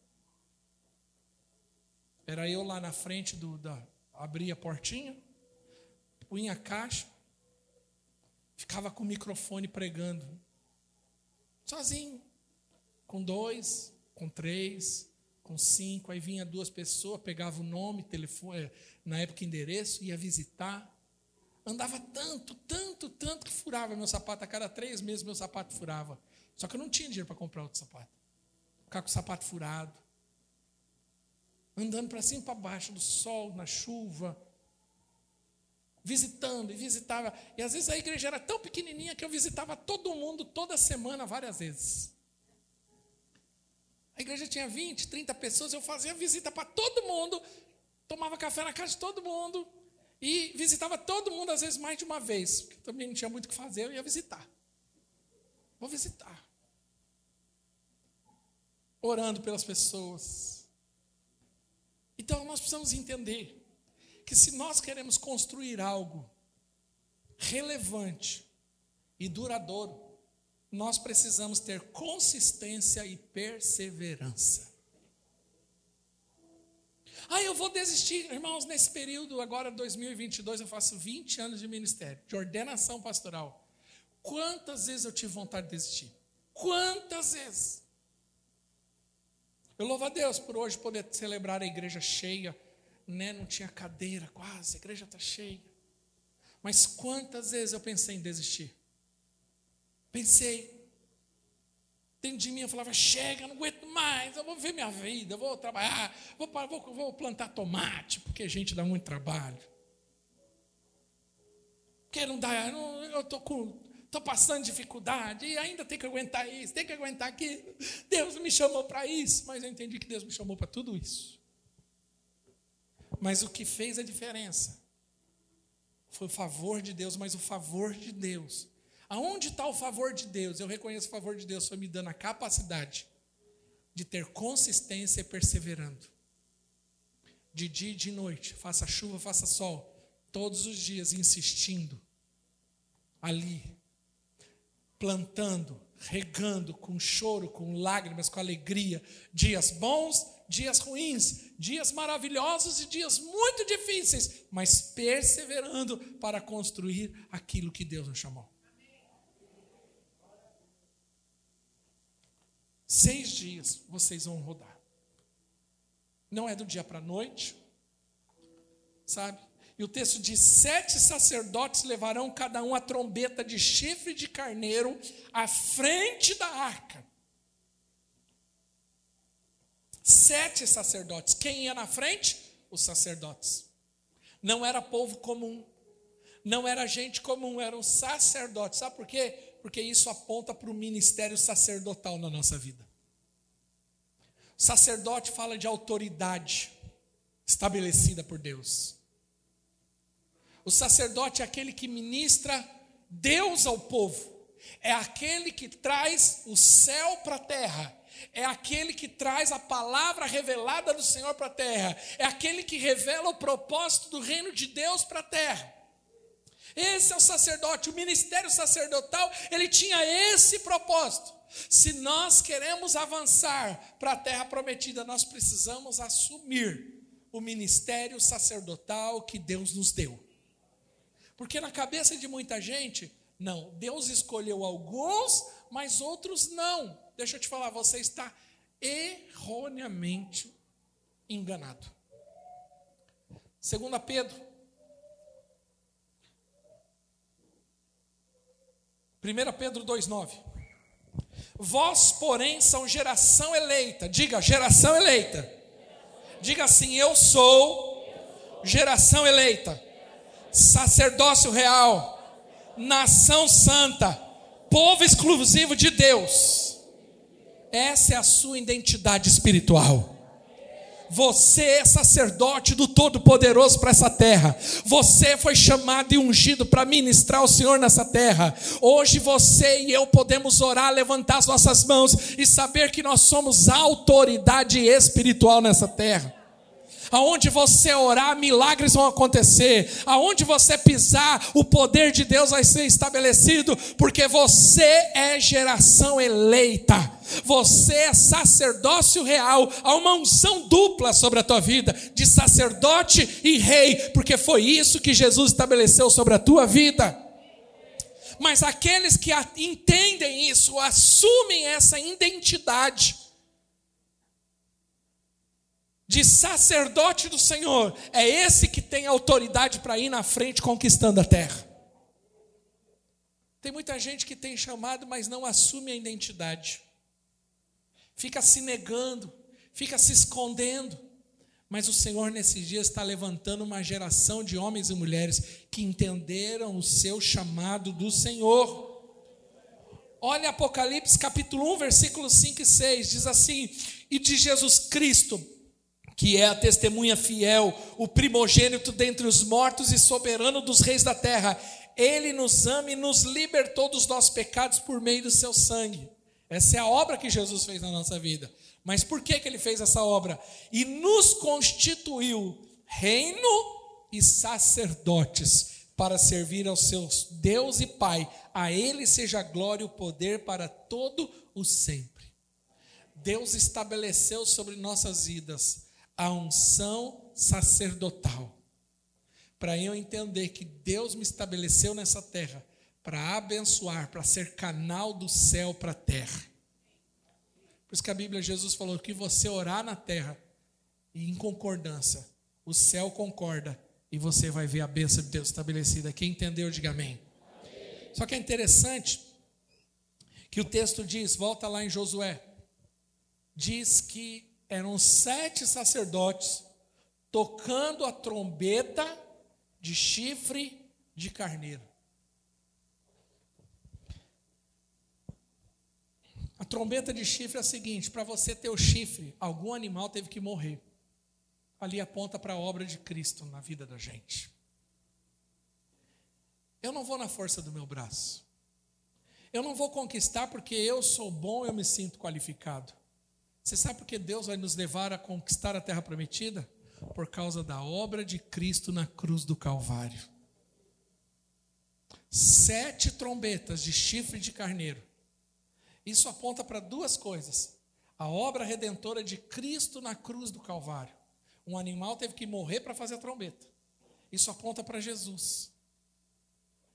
Era eu lá na frente do da abria a portinha, punha a caixa, ficava com o microfone pregando. Sozinho. Com dois, com três, com cinco, aí vinha duas pessoas, pegava o nome, telefone, eh, na época endereço, ia visitar. Andava tanto, tanto, tanto que furava meu sapato. A cada três meses meu sapato furava. Só que eu não tinha dinheiro para comprar outro sapato. Ficar com o sapato furado. Andando para cima e para baixo, do sol, na chuva. Visitando e visitava. E às vezes a igreja era tão pequenininha que eu visitava todo mundo toda semana, várias vezes. A igreja tinha 20, 30 pessoas, eu fazia visita para todo mundo, tomava café na casa de todo mundo e visitava todo mundo, às vezes mais de uma vez, porque também não tinha muito o que fazer, eu ia visitar. Vou visitar. Orando pelas pessoas. Então nós precisamos entender que se nós queremos construir algo relevante e duradouro, nós precisamos ter consistência e perseverança. Ah, eu vou desistir, irmãos, nesse período, agora 2022, eu faço 20 anos de ministério, de ordenação pastoral. Quantas vezes eu tive vontade de desistir? Quantas vezes? Eu louvo a Deus por hoje poder celebrar a igreja cheia, né? Não tinha cadeira quase, a igreja está cheia. Mas quantas vezes eu pensei em desistir? Pensei. Dentro de mim eu falava: chega, não aguento mais, eu vou ver minha vida, eu vou trabalhar, vou, vou, vou plantar tomate, porque a gente dá muito trabalho. Porque não dá, eu estou com. Estou passando dificuldade e ainda tem que aguentar isso, tem que aguentar aquilo. Deus me chamou para isso, mas eu entendi que Deus me chamou para tudo isso. Mas o que fez a diferença foi o favor de Deus, mas o favor de Deus Aonde está o favor de Deus? Eu reconheço o favor de Deus, foi me dando a capacidade de ter consistência e perseverando. De dia e de noite, faça chuva, faça sol, todos os dias insistindo, ali, plantando, regando, com choro, com lágrimas, com alegria, dias bons, dias ruins, dias maravilhosos e dias muito difíceis, mas perseverando para construir aquilo que Deus nos chamou. Seis dias vocês vão rodar. Não é do dia para a noite, sabe? E o texto diz: sete sacerdotes levarão cada um a trombeta de chifre de carneiro à frente da arca. Sete sacerdotes. Quem ia na frente? Os sacerdotes. Não era povo comum. Não era gente comum, eram sacerdotes. Sabe por quê? Porque isso aponta para o ministério sacerdotal na nossa vida. Sacerdote fala de autoridade estabelecida por Deus. O sacerdote é aquele que ministra Deus ao povo, é aquele que traz o céu para a terra, é aquele que traz a palavra revelada do Senhor para a terra, é aquele que revela o propósito do reino de Deus para a terra. Esse é o sacerdote, o ministério sacerdotal, ele tinha esse propósito. Se nós queremos avançar para a terra prometida, nós precisamos assumir o ministério sacerdotal que Deus nos deu. Porque na cabeça de muita gente, não, Deus escolheu alguns, mas outros não. Deixa eu te falar, você está erroneamente enganado. Segunda Pedro 1 Pedro 2,9. Vós, porém, são geração eleita. Diga, geração eleita. Diga assim: Eu sou geração eleita, sacerdócio real, nação santa, povo exclusivo de Deus. Essa é a sua identidade espiritual. Você é sacerdote do Todo-Poderoso para essa terra. Você foi chamado e ungido para ministrar o Senhor nessa terra. Hoje você e eu podemos orar, levantar as nossas mãos e saber que nós somos autoridade espiritual nessa terra. Aonde você orar, milagres vão acontecer. Aonde você pisar, o poder de Deus vai ser estabelecido, porque você é geração eleita. Você é sacerdócio real, há uma unção dupla sobre a tua vida, de sacerdote e rei, porque foi isso que Jesus estabeleceu sobre a tua vida. Mas aqueles que entendem isso, assumem essa identidade, de sacerdote do Senhor, é esse que tem autoridade para ir na frente conquistando a terra. Tem muita gente que tem chamado, mas não assume a identidade, fica se negando, fica se escondendo. Mas o Senhor nesses dias está levantando uma geração de homens e mulheres que entenderam o seu chamado do Senhor. Olha Apocalipse capítulo 1, versículos 5 e 6, diz assim: E de Jesus Cristo, que é a testemunha fiel, o primogênito dentre os mortos e soberano dos reis da terra. Ele nos ama e nos libertou dos nossos pecados por meio do seu sangue. Essa é a obra que Jesus fez na nossa vida. Mas por que, que ele fez essa obra? E nos constituiu reino e sacerdotes para servir ao seu Deus e Pai. A Ele seja a glória e o poder para todo o sempre. Deus estabeleceu sobre nossas vidas a unção sacerdotal. Para eu entender que Deus me estabeleceu nessa terra para abençoar, para ser canal do céu para a terra. Por isso que a Bíblia, Jesus falou que você orar na terra e em concordância, o céu concorda e você vai ver a bênção de Deus estabelecida. Quem entendeu, diga amém. amém. Só que é interessante que o texto diz, volta lá em Josué, diz que eram sete sacerdotes tocando a trombeta de chifre de carneiro. A trombeta de chifre é a seguinte: para você ter o chifre, algum animal teve que morrer. Ali aponta para a obra de Cristo na vida da gente. Eu não vou na força do meu braço. Eu não vou conquistar porque eu sou bom, eu me sinto qualificado. Você sabe por que Deus vai nos levar a conquistar a terra prometida? Por causa da obra de Cristo na cruz do Calvário. Sete trombetas de chifre de carneiro. Isso aponta para duas coisas: a obra redentora de Cristo na cruz do Calvário. Um animal teve que morrer para fazer a trombeta. Isso aponta para Jesus.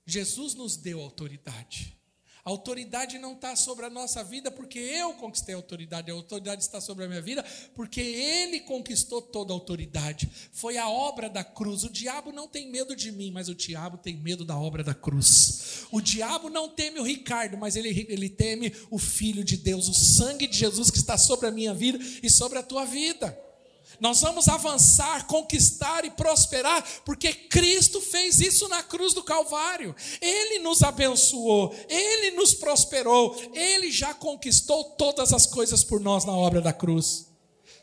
Jesus nos deu autoridade. A autoridade não está sobre a nossa vida porque eu conquistei a autoridade, a autoridade está sobre a minha vida porque Ele conquistou toda a autoridade. Foi a obra da cruz. O diabo não tem medo de mim, mas o diabo tem medo da obra da cruz. O diabo não teme o Ricardo, mas ele, ele teme o Filho de Deus, o sangue de Jesus que está sobre a minha vida e sobre a tua vida. Nós vamos avançar, conquistar e prosperar, porque Cristo fez isso na cruz do Calvário. Ele nos abençoou, ele nos prosperou, ele já conquistou todas as coisas por nós na obra da cruz.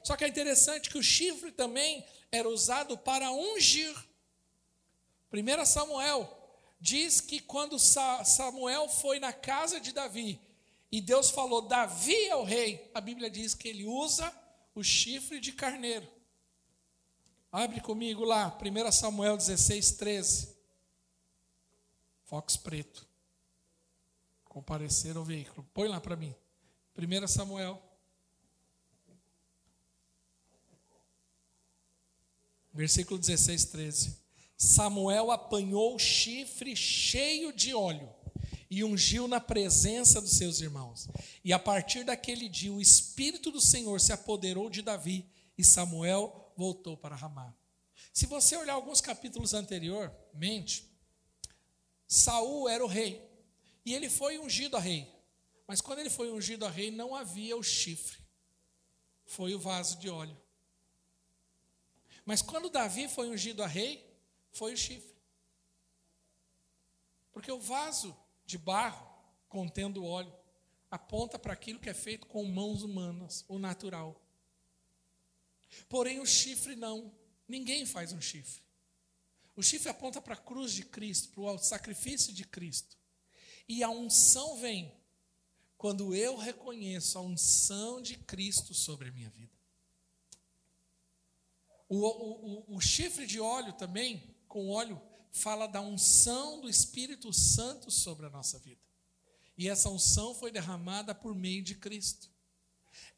Só que é interessante que o chifre também era usado para ungir. 1 Samuel diz que quando Samuel foi na casa de Davi e Deus falou: Davi é o rei, a Bíblia diz que ele usa o chifre de carneiro. Abre comigo lá, 1 Samuel 16, 13. Fox preto. Comparecer ao veículo. Põe lá para mim. 1 Samuel. Versículo 16, 13. Samuel apanhou o chifre cheio de óleo e ungiu na presença dos seus irmãos. E a partir daquele dia, o Espírito do Senhor se apoderou de Davi, e Samuel voltou para Ramá. Se você olhar alguns capítulos anteriormente, Saul era o rei, e ele foi ungido a rei. Mas quando ele foi ungido a rei, não havia o chifre, foi o vaso de óleo. Mas quando Davi foi ungido a rei, foi o chifre. Porque o vaso de barro contendo óleo aponta para aquilo que é feito com mãos humanas, o natural. Porém, o chifre não. Ninguém faz um chifre. O chifre aponta para a cruz de Cristo, para o sacrifício de Cristo. E a unção vem quando eu reconheço a unção de Cristo sobre a minha vida. O, o, o, chifre de óleo também, com óleo, fala da unção do Espírito Santo sobre a nossa vida. E essa unção foi derramada por meio de Cristo.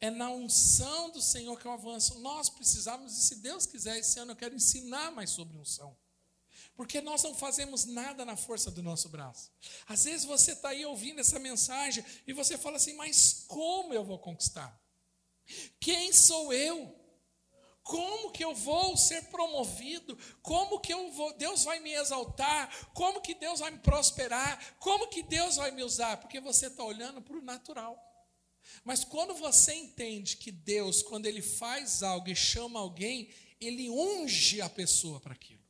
É na unção do Senhor que eu avanço. Nós precisamos, e se Deus quiser, esse ano eu quero ensinar mais sobre unção. Porque nós não fazemos nada na força do nosso braço. Às vezes você está aí ouvindo essa mensagem e você fala assim: mas como eu vou conquistar? Quem sou eu? Como que eu vou ser promovido? Como que eu vou, Deus vai me exaltar? Como que Deus vai me prosperar? Como que Deus vai me usar? Porque você está olhando para o natural. Mas quando você entende que Deus, quando Ele faz algo e chama alguém, Ele unge a pessoa para aquilo.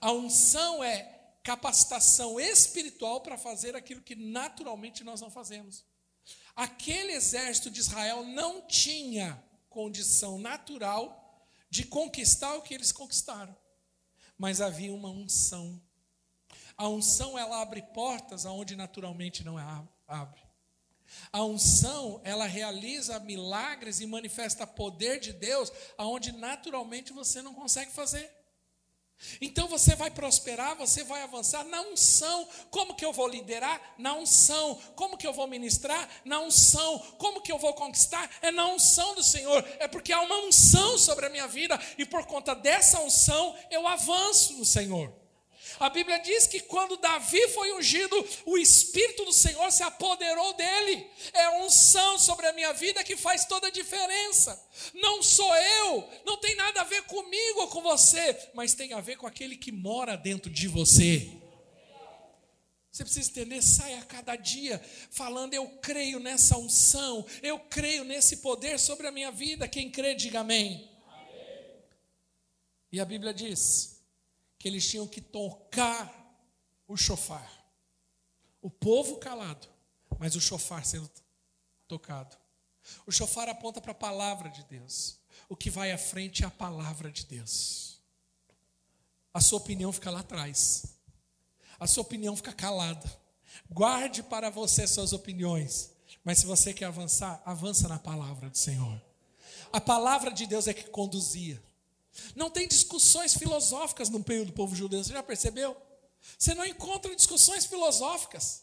A unção é capacitação espiritual para fazer aquilo que naturalmente nós não fazemos. Aquele exército de Israel não tinha condição natural de conquistar o que eles conquistaram, mas havia uma unção. A unção ela abre portas aonde naturalmente não abre. A unção, ela realiza milagres e manifesta poder de Deus aonde naturalmente você não consegue fazer. Então você vai prosperar, você vai avançar na unção. Como que eu vou liderar? Na unção. Como que eu vou ministrar? Na unção. Como que eu vou conquistar? É na unção do Senhor. É porque há uma unção sobre a minha vida e por conta dessa unção eu avanço no Senhor. A Bíblia diz que quando Davi foi ungido, o Espírito do Senhor se apoderou dele. É a unção sobre a minha vida que faz toda a diferença. Não sou eu, não tem nada a ver comigo ou com você, mas tem a ver com aquele que mora dentro de você. Você precisa entender, sai a cada dia falando, eu creio nessa unção, eu creio nesse poder sobre a minha vida. Quem crê, diga amém. amém. E a Bíblia diz que eles tinham que tocar o chofar. O povo calado, mas o chofar sendo tocado. O chofar aponta para a palavra de Deus. O que vai à frente é a palavra de Deus. A sua opinião fica lá atrás. A sua opinião fica calada. Guarde para você suas opiniões. Mas se você quer avançar, avança na palavra do Senhor. A palavra de Deus é que conduzia. Não tem discussões filosóficas no meio do povo judeu, você já percebeu? Você não encontra discussões filosóficas.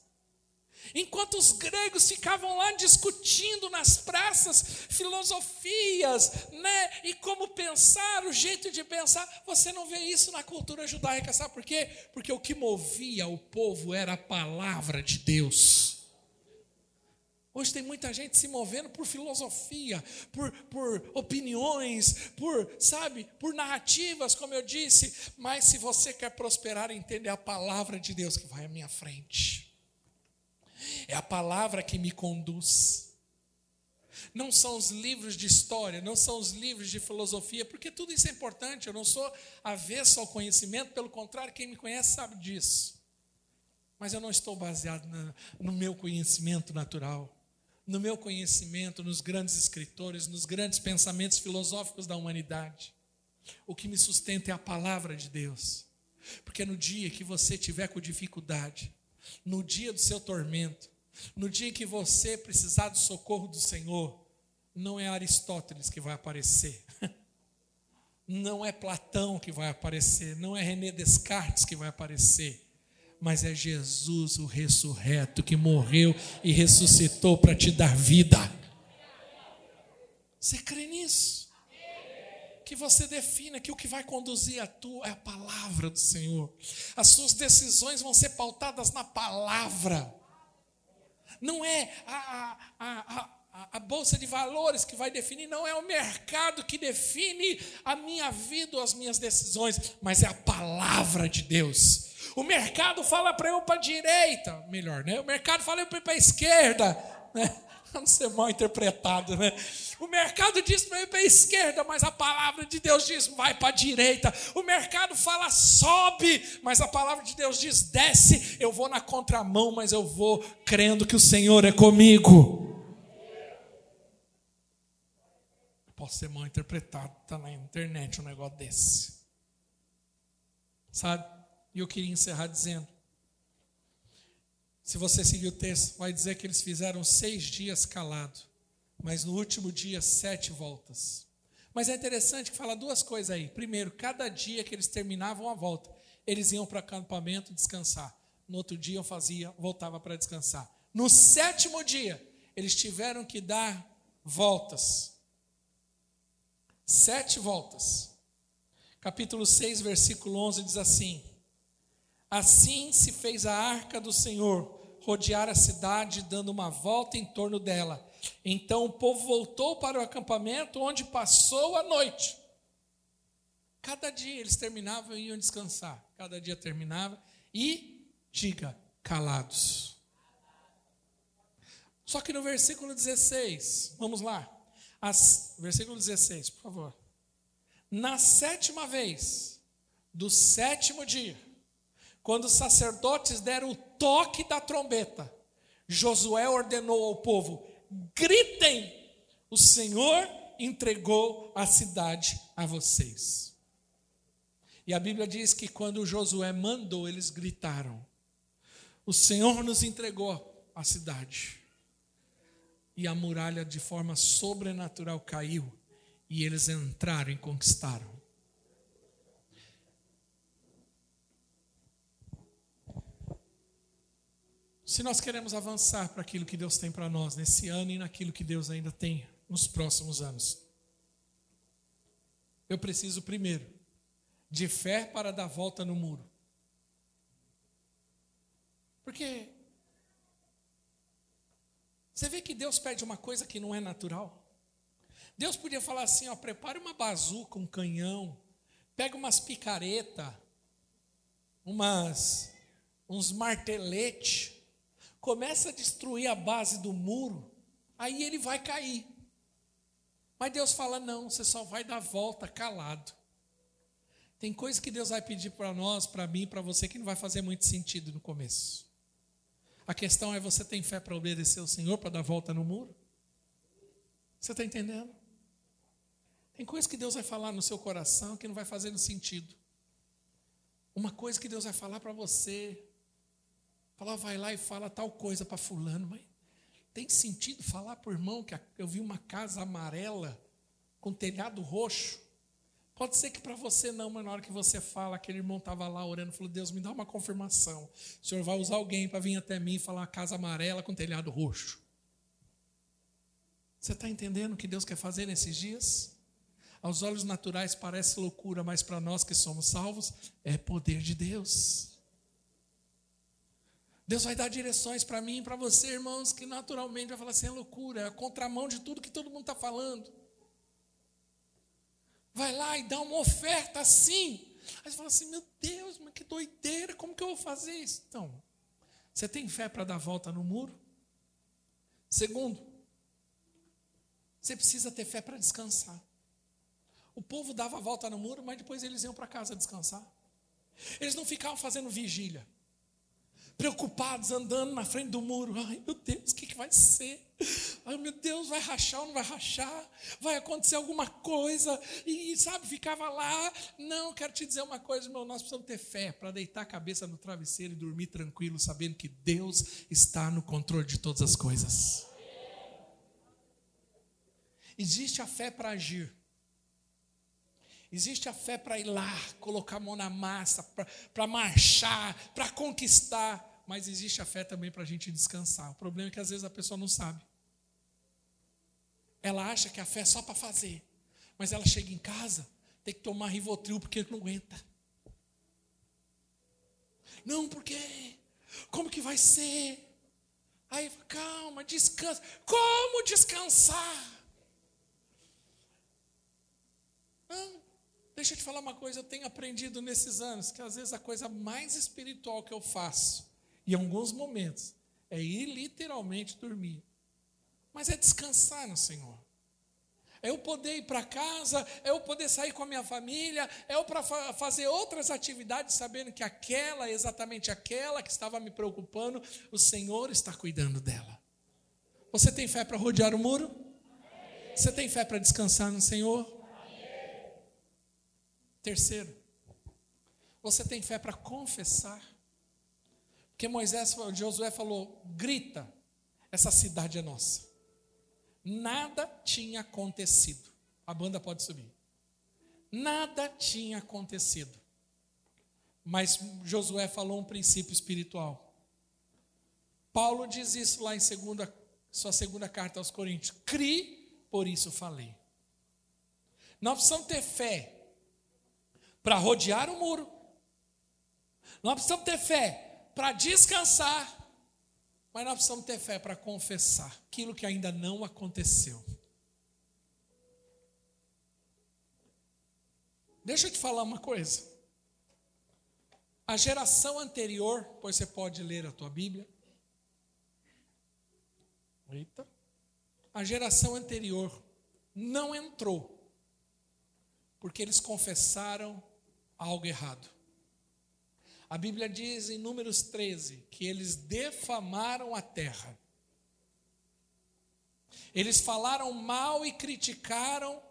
Enquanto os gregos ficavam lá discutindo nas praças filosofias, né, e como pensar, o jeito de pensar, você não vê isso na cultura judaica, sabe por quê? Porque o que movia o povo era a palavra de Deus. Hoje tem muita gente se movendo por filosofia, por, por opiniões, por, sabe, por narrativas, como eu disse. Mas se você quer prosperar, entende a palavra de Deus que vai à minha frente. É a palavra que me conduz. Não são os livros de história, não são os livros de filosofia, porque tudo isso é importante. Eu não sou avesso ao conhecimento, pelo contrário, quem me conhece sabe disso. Mas eu não estou baseado no meu conhecimento natural no meu conhecimento, nos grandes escritores, nos grandes pensamentos filosóficos da humanidade. O que me sustenta é a palavra de Deus. Porque no dia que você tiver com dificuldade, no dia do seu tormento, no dia que você precisar do socorro do Senhor, não é Aristóteles que vai aparecer, *laughs* não é Platão que vai aparecer, não é René Descartes que vai aparecer, mas é Jesus, o ressurreto, que morreu e ressuscitou para te dar vida. Você crê nisso? Que você defina que o que vai conduzir a tua é a palavra do Senhor. As suas decisões vão ser pautadas na palavra. Não é a, a, a, a bolsa de valores que vai definir, não é o mercado que define a minha vida ou as minhas decisões, mas é a palavra de Deus o mercado fala para eu para a direita, melhor, né? O mercado fala para eu para a esquerda, né? *laughs* Não ser mal interpretado, né? O mercado diz para ir para a esquerda, mas a palavra de Deus diz vai para a direita. O mercado fala sobe, mas a palavra de Deus diz desce. Eu vou na contramão, mas eu vou crendo que o Senhor é comigo. Posso ser mal interpretado, está na internet um negócio desse. Sabe? E eu queria encerrar dizendo: se você seguir o texto, vai dizer que eles fizeram seis dias calado, mas no último dia, sete voltas. Mas é interessante que fala duas coisas aí. Primeiro, cada dia que eles terminavam a volta, eles iam para o acampamento descansar. No outro dia, eu fazia, voltava para descansar. No sétimo dia, eles tiveram que dar voltas. Sete voltas. Capítulo 6, versículo 11 diz assim: Assim se fez a arca do Senhor rodear a cidade, dando uma volta em torno dela. Então o povo voltou para o acampamento, onde passou a noite. Cada dia eles terminavam e iam descansar. Cada dia terminava e, diga, calados. Só que no versículo 16, vamos lá. As, versículo 16, por favor. Na sétima vez do sétimo dia, quando os sacerdotes deram o toque da trombeta, Josué ordenou ao povo: gritem, o Senhor entregou a cidade a vocês. E a Bíblia diz que quando Josué mandou, eles gritaram: O Senhor nos entregou a cidade. E a muralha de forma sobrenatural caiu, e eles entraram e conquistaram. Se nós queremos avançar para aquilo que Deus tem para nós nesse ano e naquilo que Deus ainda tem nos próximos anos, eu preciso primeiro de fé para dar volta no muro. Porque você vê que Deus pede uma coisa que não é natural. Deus podia falar assim: ó, prepare uma bazuca, um canhão, pega umas picaretas, umas, uns marteletes, começa a destruir a base do muro, aí ele vai cair. Mas Deus fala: não, você só vai dar volta calado. Tem coisa que Deus vai pedir para nós, para mim, para você, que não vai fazer muito sentido no começo. A questão é: você tem fé para obedecer o Senhor, para dar volta no muro? Você está entendendo? Tem coisa que Deus vai falar no seu coração que não vai fazer no sentido. Uma coisa que Deus vai falar para você, Fala, vai lá e fala tal coisa para fulano, mas tem sentido falar para o irmão que eu vi uma casa amarela com telhado roxo? Pode ser que para você não, mas na hora que você fala, aquele irmão estava lá orando, falou: Deus, me dá uma confirmação. O senhor vai usar alguém para vir até mim e falar casa amarela com telhado roxo. Você está entendendo o que Deus quer fazer nesses dias? Aos olhos naturais parece loucura, mas para nós que somos salvos, é poder de Deus. Deus vai dar direções para mim e para você, irmãos, que naturalmente vai falar assim: é loucura, é a contramão de tudo que todo mundo está falando. Vai lá e dá uma oferta assim. Aí você fala assim: meu Deus, mas que doideira, como que eu vou fazer isso? Então, você tem fé para dar volta no muro? Segundo, você precisa ter fé para descansar. O povo dava a volta no muro, mas depois eles iam para casa descansar. Eles não ficavam fazendo vigília preocupados, andando na frente do muro. Ai, meu Deus, o que, que vai ser? Ai, meu Deus, vai rachar ou não vai rachar? Vai acontecer alguma coisa? E, sabe, ficava lá. Não, quero te dizer uma coisa, irmão. Nós precisamos ter fé para deitar a cabeça no travesseiro e dormir tranquilo, sabendo que Deus está no controle de todas as coisas. Existe a fé para agir. Existe a fé para ir lá, colocar a mão na massa, para marchar, para conquistar. Mas existe a fé também para a gente descansar. O problema é que às vezes a pessoa não sabe. Ela acha que a fé é só para fazer. Mas ela chega em casa, tem que tomar Rivotril porque não aguenta. Não, porque como que vai ser? Aí, calma, descansa. Como descansar? Não, Deixa eu te falar uma coisa, eu tenho aprendido nesses anos que às vezes a coisa mais espiritual que eu faço, em alguns momentos, é ir literalmente dormir. Mas é descansar no Senhor. É eu poder ir para casa, é eu poder sair com a minha família, é eu para fa fazer outras atividades, sabendo que aquela, exatamente aquela que estava me preocupando, o Senhor está cuidando dela. Você tem fé para rodear o muro? Você tem fé para descansar no Senhor? Terceiro, você tem fé para confessar? Porque Moisés, Josué falou: grita, essa cidade é nossa. Nada tinha acontecido. A banda pode subir. Nada tinha acontecido. Mas Josué falou um princípio espiritual. Paulo diz isso lá em segunda, sua segunda carta aos Coríntios. Cri, por isso falei. Nós precisamos ter fé para rodear o muro. Nós precisamos ter fé para descansar. Mas nós precisamos ter fé para confessar aquilo que ainda não aconteceu. Deixa eu te falar uma coisa. A geração anterior, pois você pode ler a tua Bíblia. Eita. A geração anterior não entrou, porque eles confessaram algo errado. A Bíblia diz em Números 13 que eles defamaram a terra. Eles falaram mal e criticaram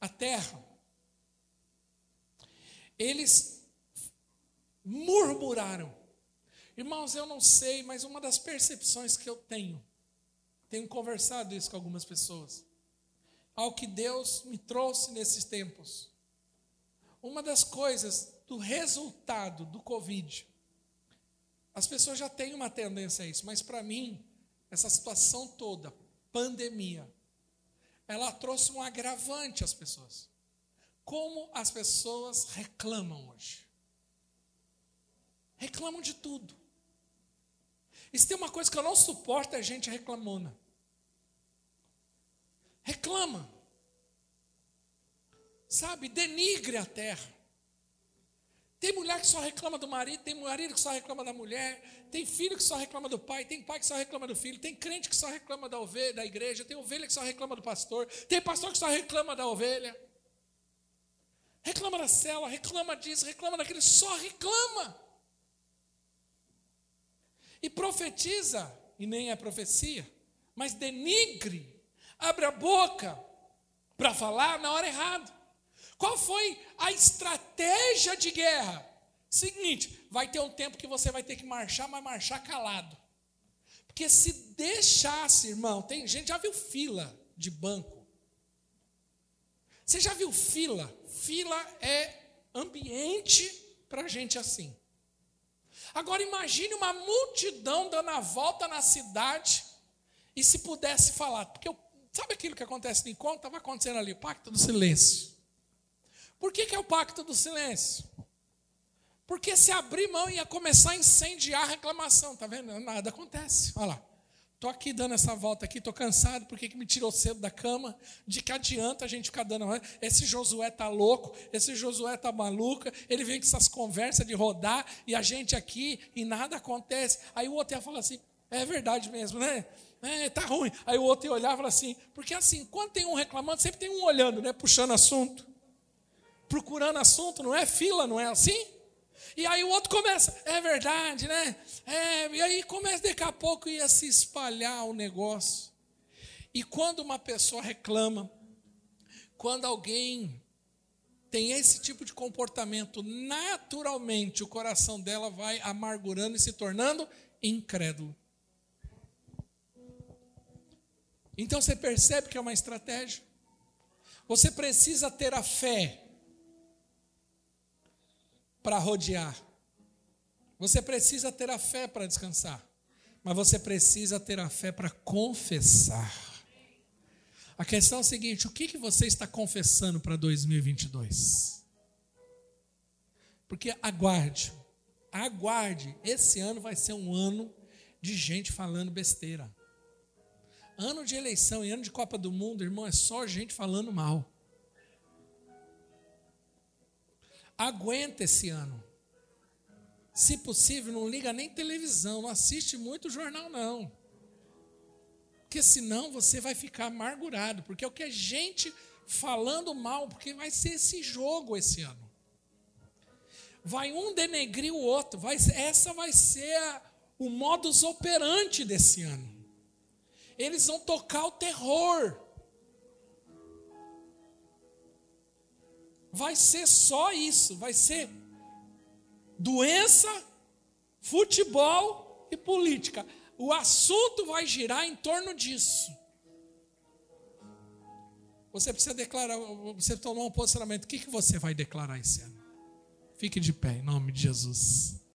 a terra. Eles murmuraram. Irmãos, eu não sei, mas uma das percepções que eu tenho, tenho conversado isso com algumas pessoas, ao que Deus me trouxe nesses tempos. Uma das coisas do resultado do Covid. As pessoas já têm uma tendência a isso, mas para mim, essa situação toda, pandemia, ela trouxe um agravante às pessoas. Como as pessoas reclamam hoje? Reclamam de tudo. E se tem uma coisa que eu não suporto é gente reclamona. Reclama. Sabe, denigre a terra. Tem mulher que só reclama do marido, tem marido que só reclama da mulher, tem filho que só reclama do pai, tem pai que só reclama do filho, tem crente que só reclama da ovelha, da igreja, tem ovelha que só reclama do pastor, tem pastor que só reclama da ovelha. Reclama da cela, reclama disso, reclama daquilo, só reclama. E profetiza, e nem é profecia, mas denigre, abre a boca para falar na hora errada. Qual foi a estratégia de guerra? Seguinte, vai ter um tempo que você vai ter que marchar, mas marchar calado. Porque se deixasse, irmão, tem gente já viu fila de banco. Você já viu fila? Fila é ambiente para gente assim. Agora imagine uma multidão dando a volta na cidade e se pudesse falar, porque sabe aquilo que acontece no encontro? Estava acontecendo ali, o pacto do silêncio. Por que, que é o pacto do silêncio? Porque se abrir mão ia começar a incendiar a reclamação, tá vendo? Nada acontece. Olha lá. Estou aqui dando essa volta aqui, estou cansado, porque que me tirou cedo da cama? De que adianta a gente ficar dando. Esse Josué tá louco, esse Josué tá maluca, ele vem com essas conversas de rodar e a gente aqui e nada acontece. Aí o outro ia falar assim: é verdade mesmo, né? É, tá ruim. Aí o outro ia olhar e falar assim: porque assim, quando tem um reclamando, sempre tem um olhando, né? Puxando assunto procurando assunto, não é fila, não é assim? E aí o outro começa, é verdade, né? É, e aí começa daqui a pouco ia se espalhar o negócio. E quando uma pessoa reclama, quando alguém tem esse tipo de comportamento, naturalmente o coração dela vai amargurando e se tornando incrédulo. Então você percebe que é uma estratégia. Você precisa ter a fé para rodear. Você precisa ter a fé para descansar, mas você precisa ter a fé para confessar. A questão é a seguinte: o que, que você está confessando para 2022? Porque aguarde, aguarde, esse ano vai ser um ano de gente falando besteira. Ano de eleição e ano de Copa do Mundo, irmão, é só gente falando mal. Aguenta esse ano. Se possível, não liga nem televisão, não assiste muito jornal, não. Porque senão você vai ficar amargurado, porque é o que a gente falando mal, porque vai ser esse jogo esse ano. Vai um denegrir o outro, vai, essa vai ser a, o modus operandi desse ano. Eles vão tocar o terror. Vai ser só isso, vai ser doença, futebol e política. O assunto vai girar em torno disso. Você precisa declarar, você tomar um posicionamento. O que, que você vai declarar esse ano? Fique de pé, em nome de Jesus.